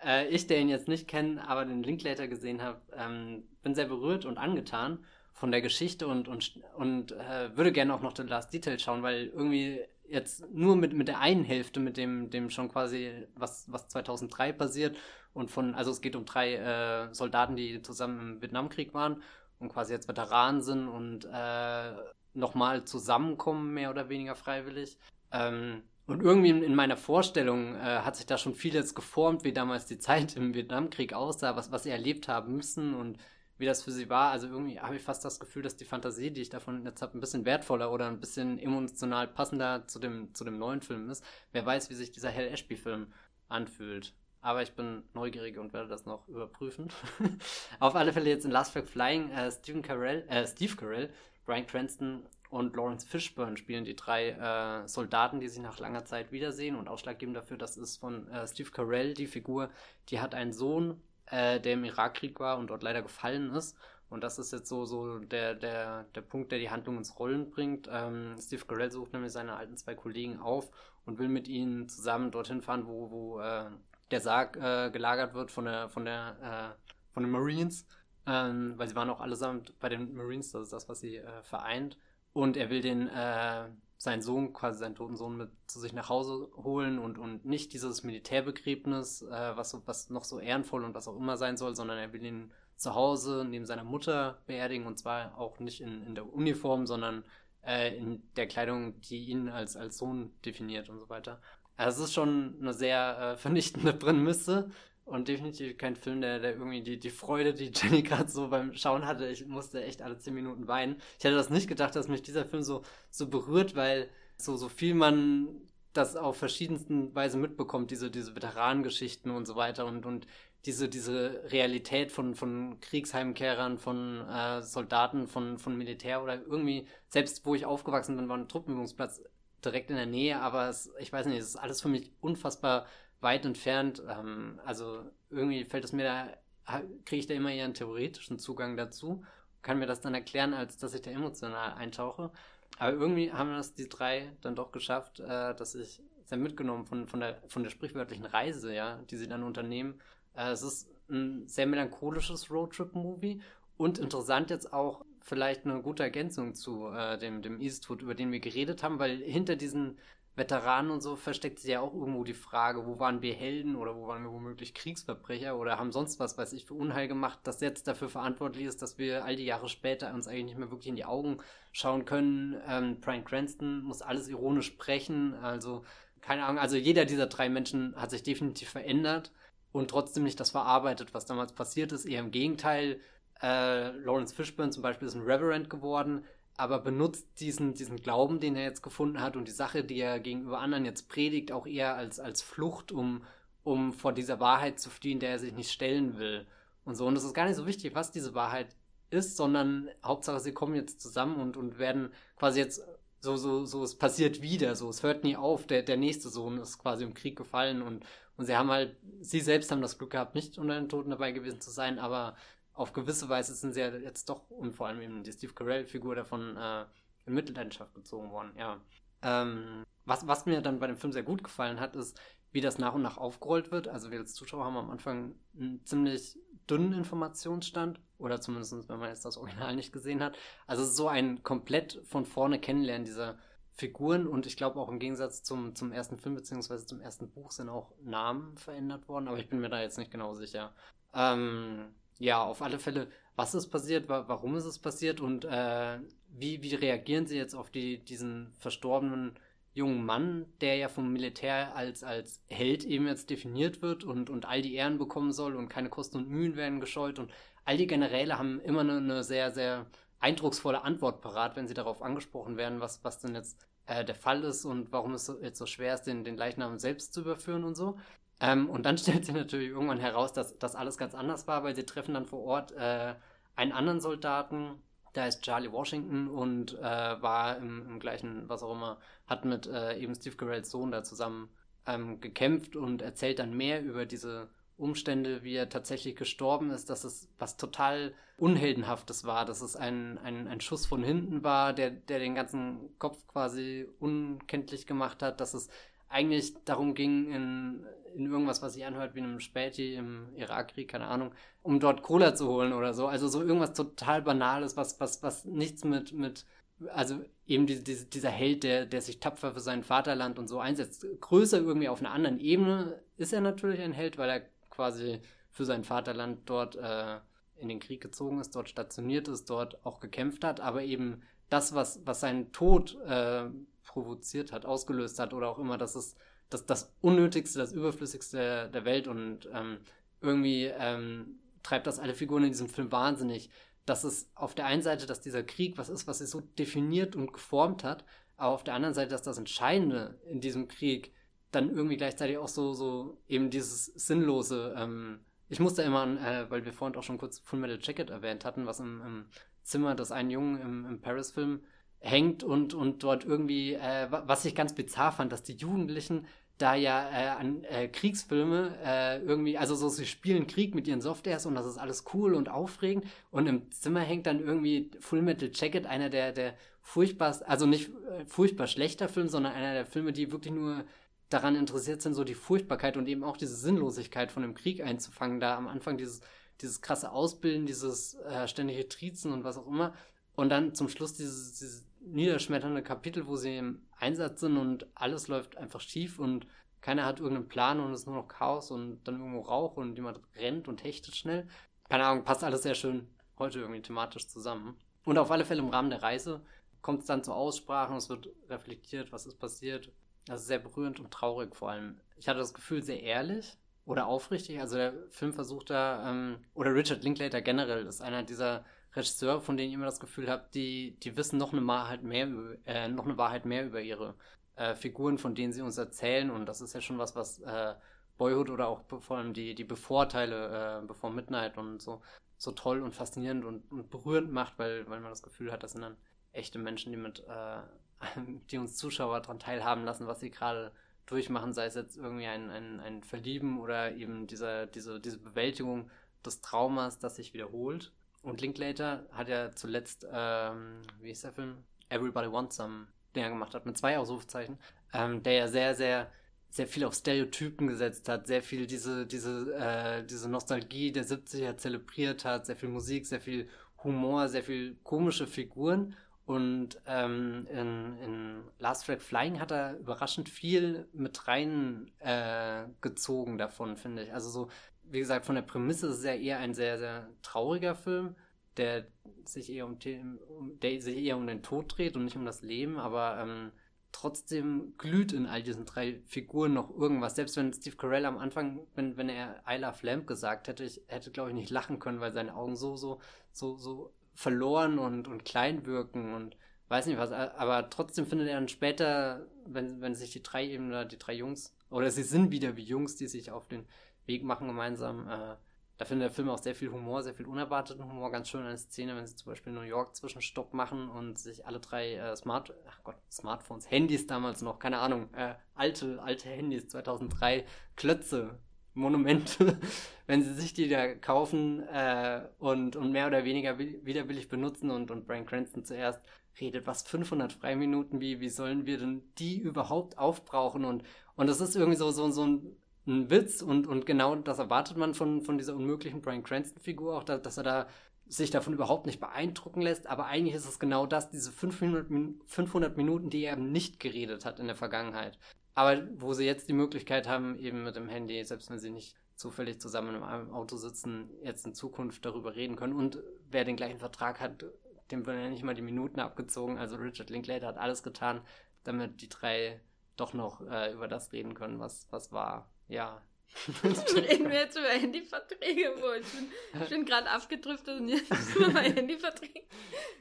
[SPEAKER 2] äh, ich, der ihn jetzt nicht kenne, aber den Linklater gesehen habe, ähm, bin sehr berührt und angetan von der Geschichte und, und, und äh, würde gerne auch noch den Last Detail schauen, weil irgendwie jetzt nur mit, mit der einen Hälfte, mit dem, dem schon quasi, was, was 2003 passiert und von, also es geht um drei äh, Soldaten, die zusammen im Vietnamkrieg waren und quasi jetzt Veteranen sind und äh, nochmal zusammenkommen, mehr oder weniger freiwillig. Ähm, und irgendwie in meiner Vorstellung äh, hat sich da schon vieles geformt, wie damals die Zeit im Vietnamkrieg aussah, was, was sie erlebt haben müssen und wie das für sie war. Also irgendwie habe ich fast das Gefühl, dass die Fantasie, die ich davon jetzt habe, ein bisschen wertvoller oder ein bisschen emotional passender zu dem, zu dem neuen Film ist. Wer weiß, wie sich dieser Hell Ashby-Film anfühlt. Aber ich bin neugierig und werde das noch überprüfen. [laughs] Auf alle Fälle jetzt in Last Flag Flying, äh, Stephen Carell, äh, Steve Carell, Brian Cranston und Lawrence Fishburne spielen die drei äh, Soldaten, die sich nach langer Zeit wiedersehen. Und ausschlaggebend dafür, das ist von äh, Steve Carell, die Figur, die hat einen Sohn, äh, der im Irakkrieg war und dort leider gefallen ist. Und das ist jetzt so, so der, der, der Punkt, der die Handlung ins Rollen bringt. Ähm, Steve Carell sucht nämlich seine alten zwei Kollegen auf und will mit ihnen zusammen dorthin fahren, wo, wo äh, der Sarg äh, gelagert wird von der, von der, äh, von den Marines, ähm, weil sie waren auch allesamt bei den Marines, das ist das, was sie äh, vereint. Und er will den, äh, seinen Sohn, quasi seinen toten Sohn mit zu sich nach Hause holen und, und nicht dieses Militärbegräbnis, äh, was, was noch so ehrenvoll und was auch immer sein soll, sondern er will ihn zu Hause neben seiner Mutter beerdigen und zwar auch nicht in, in der Uniform, sondern äh, in der Kleidung, die ihn als, als Sohn definiert und so weiter. Also es ist schon eine sehr äh, vernichtende Prämisse und definitiv kein Film, der, der irgendwie die, die Freude, die Jenny [laughs] gerade so beim Schauen hatte, ich musste echt alle zehn Minuten weinen. Ich hätte das nicht gedacht, dass mich dieser Film so, so berührt, weil so, so viel man das auf verschiedensten Weise mitbekommt, diese, diese Veteranengeschichten und so weiter und, und diese, diese Realität von, von Kriegsheimkehrern, von äh, Soldaten, von, von Militär oder irgendwie, selbst wo ich aufgewachsen bin, war ein Truppenübungsplatz direkt in der Nähe, aber es, ich weiß nicht, es ist alles für mich unfassbar weit entfernt. Ähm, also irgendwie fällt es mir da, kriege ich da immer eher einen theoretischen Zugang dazu, kann mir das dann erklären, als dass ich da emotional eintauche. Aber irgendwie haben das die drei dann doch geschafft, äh, dass ich sehr mitgenommen von, von, der, von der sprichwörtlichen Reise, ja, die sie dann unternehmen. Äh, es ist ein sehr melancholisches Roadtrip-Movie und interessant jetzt auch vielleicht eine gute Ergänzung zu äh, dem, dem Eastwood, über den wir geredet haben, weil hinter diesen Veteranen und so versteckt sich ja auch irgendwo die Frage, wo waren wir Helden oder wo waren wir womöglich Kriegsverbrecher oder haben sonst was, weiß ich, für Unheil gemacht, das jetzt dafür verantwortlich ist, dass wir all die Jahre später uns eigentlich nicht mehr wirklich in die Augen schauen können. Ähm, Brian Cranston muss alles ironisch sprechen, also keine Ahnung, also jeder dieser drei Menschen hat sich definitiv verändert und trotzdem nicht das verarbeitet, was damals passiert ist. Eher im Gegenteil, äh, Lawrence Fishburne zum Beispiel ist ein Reverend geworden, aber benutzt diesen, diesen Glauben, den er jetzt gefunden hat und die Sache, die er gegenüber anderen jetzt predigt, auch eher als, als Flucht, um, um vor dieser Wahrheit zu fliehen, der er sich nicht stellen will. Und so. Und es ist gar nicht so wichtig, was diese Wahrheit ist, sondern Hauptsache, sie kommen jetzt zusammen und, und werden quasi jetzt so, so, so, es passiert wieder, so, es hört nie auf, der, der nächste Sohn ist quasi im Krieg gefallen und, und sie haben halt, sie selbst haben das Glück gehabt, nicht unter den Toten dabei gewesen zu sein, aber auf gewisse Weise sind sie ja jetzt doch, und vor allem eben die Steve Carell-Figur davon äh, in Mitleidenschaft gezogen worden, ja. Ähm, was, was mir dann bei dem Film sehr gut gefallen hat, ist, wie das nach und nach aufgerollt wird. Also wir als Zuschauer haben am Anfang einen ziemlich dünnen Informationsstand, oder zumindest wenn man jetzt das Original nicht gesehen hat. Also so ein komplett von vorne kennenlernen dieser Figuren und ich glaube auch im Gegensatz zum, zum ersten Film beziehungsweise zum ersten Buch sind auch Namen verändert worden, aber ich bin mir da jetzt nicht genau sicher. Ähm, ja, auf alle Fälle, was ist passiert, warum ist es passiert? Und äh, wie, wie reagieren Sie jetzt auf die, diesen verstorbenen jungen Mann, der ja vom Militär als, als Held eben jetzt definiert wird und, und all die Ehren bekommen soll und keine Kosten und Mühen werden gescheut? Und all die Generäle haben immer eine, eine sehr, sehr eindrucksvolle Antwort parat, wenn sie darauf angesprochen werden, was, was denn jetzt äh, der Fall ist und warum es jetzt so schwer ist, den, den Leichnam selbst zu überführen und so. Ähm, und dann [laughs] stellt sich natürlich irgendwann heraus, dass das alles ganz anders war, weil sie treffen dann vor Ort äh, einen anderen Soldaten, der ist Charlie Washington und äh, war im, im, gleichen, was auch immer, hat mit äh, eben Steve Carells Sohn da zusammen ähm, gekämpft und erzählt dann mehr über diese Umstände, wie er tatsächlich gestorben ist, dass es was total Unheldenhaftes war, dass es ein, ein, ein Schuss von hinten war, der, der den ganzen Kopf quasi unkenntlich gemacht hat, dass es eigentlich darum ging, in, in irgendwas, was sich anhört wie einem Späti im Irakkrieg, keine Ahnung, um dort Cola zu holen oder so. Also so irgendwas total Banales, was, was, was nichts mit, mit also eben die, die, dieser Held, der, der sich tapfer für sein Vaterland und so einsetzt. Größer irgendwie auf einer anderen Ebene ist er natürlich ein Held, weil er quasi für sein Vaterland dort äh, in den Krieg gezogen ist, dort stationiert ist, dort auch gekämpft hat, aber eben das, was, was seinen Tod äh, provoziert hat, ausgelöst hat oder auch immer, das ist das, das Unnötigste, das Überflüssigste der Welt und ähm, irgendwie ähm, treibt das alle Figuren in diesem Film wahnsinnig. Dass es auf der einen Seite, dass dieser Krieg was ist, was sich so definiert und geformt hat, aber auf der anderen Seite, dass das Entscheidende in diesem Krieg dann irgendwie gleichzeitig auch so, so eben dieses Sinnlose. Ähm, ich musste immer an, äh, weil wir vorhin auch schon kurz Full Metal Jacket erwähnt hatten, was im, im Zimmer des einen Jungen im, im Paris-Film hängt und, und dort irgendwie, äh, was ich ganz bizarr fand, dass die Jugendlichen da ja äh, an äh, Kriegsfilme äh, irgendwie, also so, sie spielen Krieg mit ihren Softwares und das ist alles cool und aufregend. Und im Zimmer hängt dann irgendwie Full Metal Jacket, einer der, der furchtbar, also nicht äh, furchtbar schlechter Film, sondern einer der Filme, die wirklich nur daran interessiert sind, so die Furchtbarkeit und eben auch diese Sinnlosigkeit von dem Krieg einzufangen, da am Anfang dieses, dieses krasse Ausbilden, dieses äh, ständige Trizen und was auch immer. Und dann zum Schluss dieses, dieses niederschmetternde Kapitel, wo sie im Einsatz sind und alles läuft einfach schief und keiner hat irgendeinen Plan und es ist nur noch Chaos und dann irgendwo Rauch und jemand rennt und hechtet schnell. Keine Ahnung, passt alles sehr schön heute irgendwie thematisch zusammen. Und auf alle Fälle im Rahmen der Reise kommt es dann zu Aussprachen, es wird reflektiert, was ist passiert. Das ist sehr berührend und traurig vor allem. Ich hatte das Gefühl, sehr ehrlich oder aufrichtig. Also der Film versucht da, ähm, oder Richard Linklater generell ist einer dieser Regisseure, von denen ich immer das Gefühl habe, die, die wissen noch eine Wahrheit mehr, äh, noch eine Wahrheit mehr über ihre äh, Figuren, von denen sie uns erzählen. Und das ist ja schon was, was äh, Boyhood oder auch vor allem die, die Bevorteile äh, Before Midnight und so, so toll und faszinierend und, und berührend macht, weil, weil man das Gefühl hat, das sind dann echte Menschen, die mit, äh, [laughs] die uns Zuschauer daran teilhaben lassen, was sie gerade durchmachen, sei es jetzt irgendwie ein, ein, ein Verlieben oder eben diese, diese, diese Bewältigung des Traumas, das sich wiederholt. Und Linklater hat ja zuletzt, ähm, wie ist der Film? Everybody Wants Some, den er gemacht hat, mit zwei Ausrufezeichen, ähm, der ja sehr, sehr, sehr viel auf Stereotypen gesetzt hat, sehr viel diese, diese, äh, diese Nostalgie der 70er zelebriert hat, sehr viel Musik, sehr viel Humor, sehr viel komische Figuren und ähm, in, in Last Track Flying hat er überraschend viel mit rein äh, gezogen davon, finde ich. Also so, wie gesagt, von der Prämisse ist es ja eher ein sehr, sehr trauriger Film, der sich eher um, der sich eher um den Tod dreht und nicht um das Leben, aber ähm, trotzdem glüht in all diesen drei Figuren noch irgendwas. Selbst wenn Steve Carell am Anfang, wenn, wenn er I Love Lamp gesagt hätte, ich hätte, glaube ich, nicht lachen können, weil seine Augen so, so, so, so verloren und, und klein wirken und weiß nicht was, aber trotzdem findet er dann später, wenn, wenn sich die drei eben oder die drei Jungs, oder sie sind wieder wie Jungs, die sich auf den Weg machen gemeinsam, äh, da findet der Film auch sehr viel Humor, sehr viel unerwarteten Humor, ganz schön eine Szene, wenn sie zum Beispiel New York Zwischenstopp machen und sich alle drei äh, Smart, ach Gott, Smartphones, Handys damals noch, keine Ahnung, äh, alte, alte Handys, 2003, Klötze Monumente, [laughs] wenn sie sich die da kaufen äh, und, und mehr oder weniger widerwillig benutzen und, und Brian Cranston zuerst redet, was 500 Freiminuten, wie, wie sollen wir denn die überhaupt aufbrauchen? Und, und das ist irgendwie so, so, so ein, ein Witz und, und genau das erwartet man von, von dieser unmöglichen Brian Cranston-Figur auch, dass, dass er da sich davon überhaupt nicht beeindrucken lässt, aber eigentlich ist es genau das, diese 500, 500 Minuten, die er nicht geredet hat in der Vergangenheit. Aber wo sie jetzt die Möglichkeit haben, eben mit dem Handy, selbst wenn sie nicht zufällig zusammen in einem Auto sitzen, jetzt in Zukunft darüber reden können. Und wer den gleichen Vertrag hat, dem werden ja nicht mal die Minuten abgezogen. Also Richard Linklater hat alles getan, damit die drei doch noch äh, über das reden können, was, was war. Ja, [laughs]
[SPEAKER 1] Reden wir jetzt über Handyverträge, wo ich bin, ich bin gerade abgedriftet und jetzt [laughs] über Handyverträge.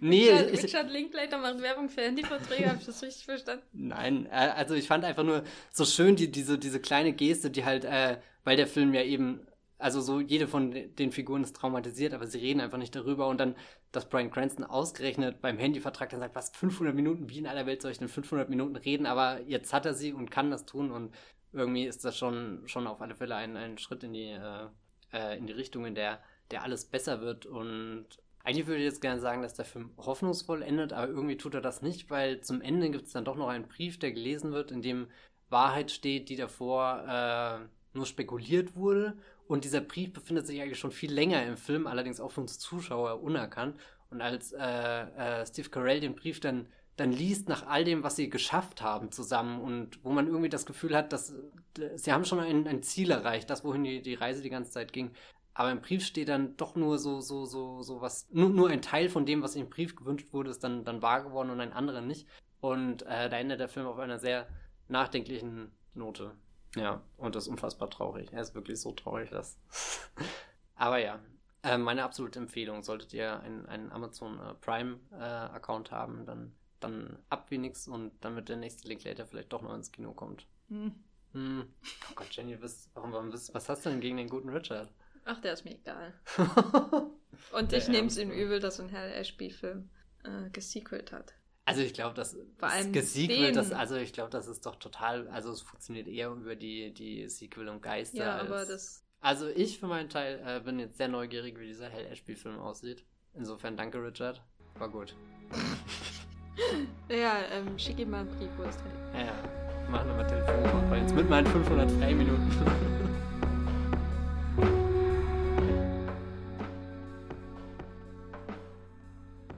[SPEAKER 1] Nee, Richard, ich, Richard Linklater macht Werbung für Handyverträge, habe ich das richtig verstanden?
[SPEAKER 2] Nein, äh, also ich fand einfach nur so schön die, diese, diese kleine Geste, die halt, äh, weil der Film ja eben, also so jede von den Figuren ist traumatisiert, aber sie reden einfach nicht darüber und dann, dass Brian Cranston ausgerechnet beim Handyvertrag dann sagt, was, 500 Minuten, wie in aller Welt soll ich denn 500 Minuten reden, aber jetzt hat er sie und kann das tun und irgendwie ist das schon, schon auf alle Fälle ein, ein Schritt in die, äh, äh, in die Richtung, in der, der alles besser wird. Und eigentlich würde ich jetzt gerne sagen, dass der Film hoffnungsvoll endet, aber irgendwie tut er das nicht, weil zum Ende gibt es dann doch noch einen Brief, der gelesen wird, in dem Wahrheit steht, die davor äh, nur spekuliert wurde. Und dieser Brief befindet sich eigentlich schon viel länger im Film, allerdings auch für uns Zuschauer unerkannt. Und als äh, äh, Steve Carell den Brief dann dann liest nach all dem, was sie geschafft haben zusammen und wo man irgendwie das Gefühl hat, dass sie haben schon ein, ein Ziel erreicht, das, wohin die, die Reise die ganze Zeit ging. Aber im Brief steht dann doch nur so, so, so, so was, nur, nur ein Teil von dem, was im Brief gewünscht wurde, ist dann, dann wahr geworden und ein anderer nicht. Und äh, da endet der Film auf einer sehr nachdenklichen Note. Ja, und das ist unfassbar traurig. Er ist wirklich so traurig, dass. [laughs] Aber ja, äh, meine absolute Empfehlung, solltet ihr einen, einen Amazon äh, Prime-Account äh, haben, dann dann ab wie nix und damit der nächste Linklater vielleicht doch noch ins Kino kommt. Hm. Hm. Oh Gott, Jenny, was, warum, warum, was hast du denn gegen den guten Richard?
[SPEAKER 1] Ach, der ist mir egal. [laughs] und ich nehme es ihm übel, dass ein Hal Ashby-Film äh, gesequelt hat.
[SPEAKER 2] Also ich glaube, das gesequelt, das, also ich glaube, das ist doch total, also es funktioniert eher über die, die Sequel und Geister. Ja, als, aber das. Also ich für meinen Teil äh, bin jetzt sehr neugierig, wie dieser Hal Ashby-Film aussieht. Insofern danke, Richard. War gut. [laughs]
[SPEAKER 1] ja, ähm, schick ihm mal einen Brief, wo ist
[SPEAKER 2] der? Ja, ja. Mach nochmal Telefon, weil jetzt mit meinen 500 Freiminuten. [laughs]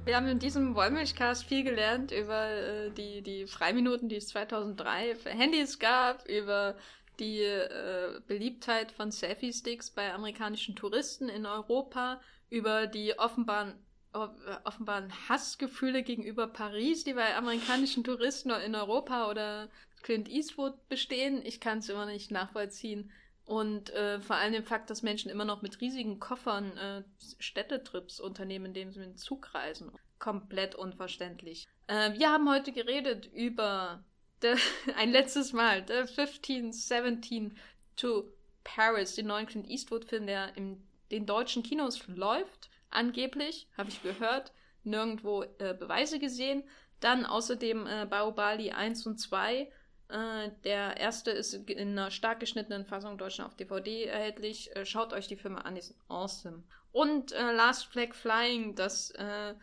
[SPEAKER 1] Wir haben in diesem Wollmilchcast viel gelernt über äh, die, die Freiminuten, die es 2003 für Handys gab, über die äh, Beliebtheit von Selfie-Sticks bei amerikanischen Touristen in Europa, über die offenbaren offenbar Hassgefühle gegenüber Paris, die bei amerikanischen Touristen in Europa oder Clint Eastwood bestehen. Ich kann es immer nicht nachvollziehen. Und äh, vor allem den Fakt, dass Menschen immer noch mit riesigen Koffern äh, Städtetrips unternehmen, indem sie mit dem Zug reisen. Komplett unverständlich. Äh, wir haben heute geredet über the, [laughs] ein letztes Mal, The 1517 to Paris, den neuen Clint Eastwood-Film, der in den deutschen Kinos läuft, angeblich, habe ich gehört, nirgendwo äh, Beweise gesehen. Dann außerdem äh, Baobali 1 und 2. Äh, der erste ist in einer stark geschnittenen Fassung Deutschen auf DVD erhältlich. Äh, schaut euch die Filme an, die sind awesome. Und äh, Last Flag Flying, das äh,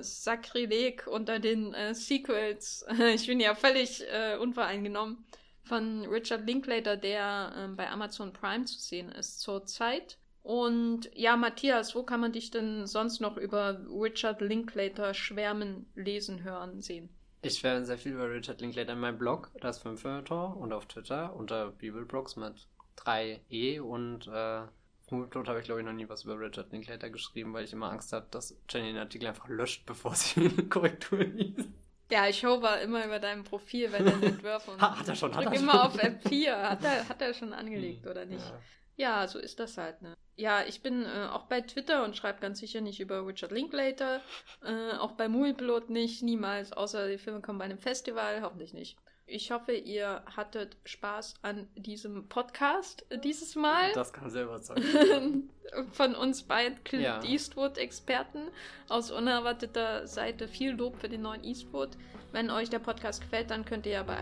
[SPEAKER 1] Sakrileg unter den Sequels. [laughs] ich bin ja völlig unvoreingenommen. Von Richard Linklater, der äh, bei Amazon Prime zu sehen ist zurzeit. Und ja, Matthias, wo kann man dich denn sonst noch über Richard Linklater schwärmen, lesen, hören, sehen?
[SPEAKER 2] Ich schwärme sehr viel über Richard Linklater in meinem Blog, das Fünfhörtor, und auf Twitter unter Bibelblogs mit 3e und äh, Moviepilot habe ich, glaube ich, noch nie was über Richard Linklater geschrieben, weil ich immer Angst habe, dass Jenny den Artikel einfach löscht, [laughs] bevor sie eine Korrektur liest.
[SPEAKER 1] Ja, ich hover immer über deinem Profil bei deinen Entwürfen. [laughs]
[SPEAKER 2] ha, hat er schon, hat er
[SPEAKER 1] immer schon. auf F4. Hat er, hat er schon angelegt, oder nicht? Ja. Ja, so ist das halt, ne? Ja, ich bin äh, auch bei Twitter und schreibe ganz sicher nicht über Richard Linklater. Äh, auch bei Moviepilot nicht, niemals, außer die Filme kommen bei einem Festival, hoffentlich nicht. Ich hoffe, ihr hattet Spaß an diesem Podcast dieses Mal.
[SPEAKER 2] Das kann sehr überzeugen. [laughs]
[SPEAKER 1] Von uns beiden Clint ja. Eastwood-Experten aus unerwarteter Seite viel Lob für den neuen Eastwood. Wenn euch der Podcast gefällt, dann könnt ihr ja bei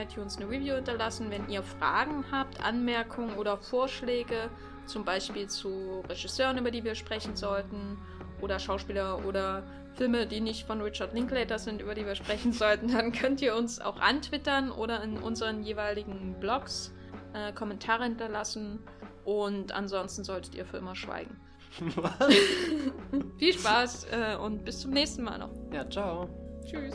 [SPEAKER 1] iTunes eine Review hinterlassen. Wenn ihr Fragen habt, Anmerkungen oder Vorschläge, zum Beispiel zu Regisseuren, über die wir sprechen sollten, oder Schauspieler oder Filme, die nicht von Richard Linklater sind, über die wir sprechen [laughs] sollten, dann könnt ihr uns auch antwittern oder in unseren jeweiligen Blogs äh, Kommentare hinterlassen. Und ansonsten solltet ihr für immer schweigen. [laughs] Was? [laughs] Viel Spaß äh, und bis zum nächsten Mal noch.
[SPEAKER 2] Ja, ciao.
[SPEAKER 1] Tschüss.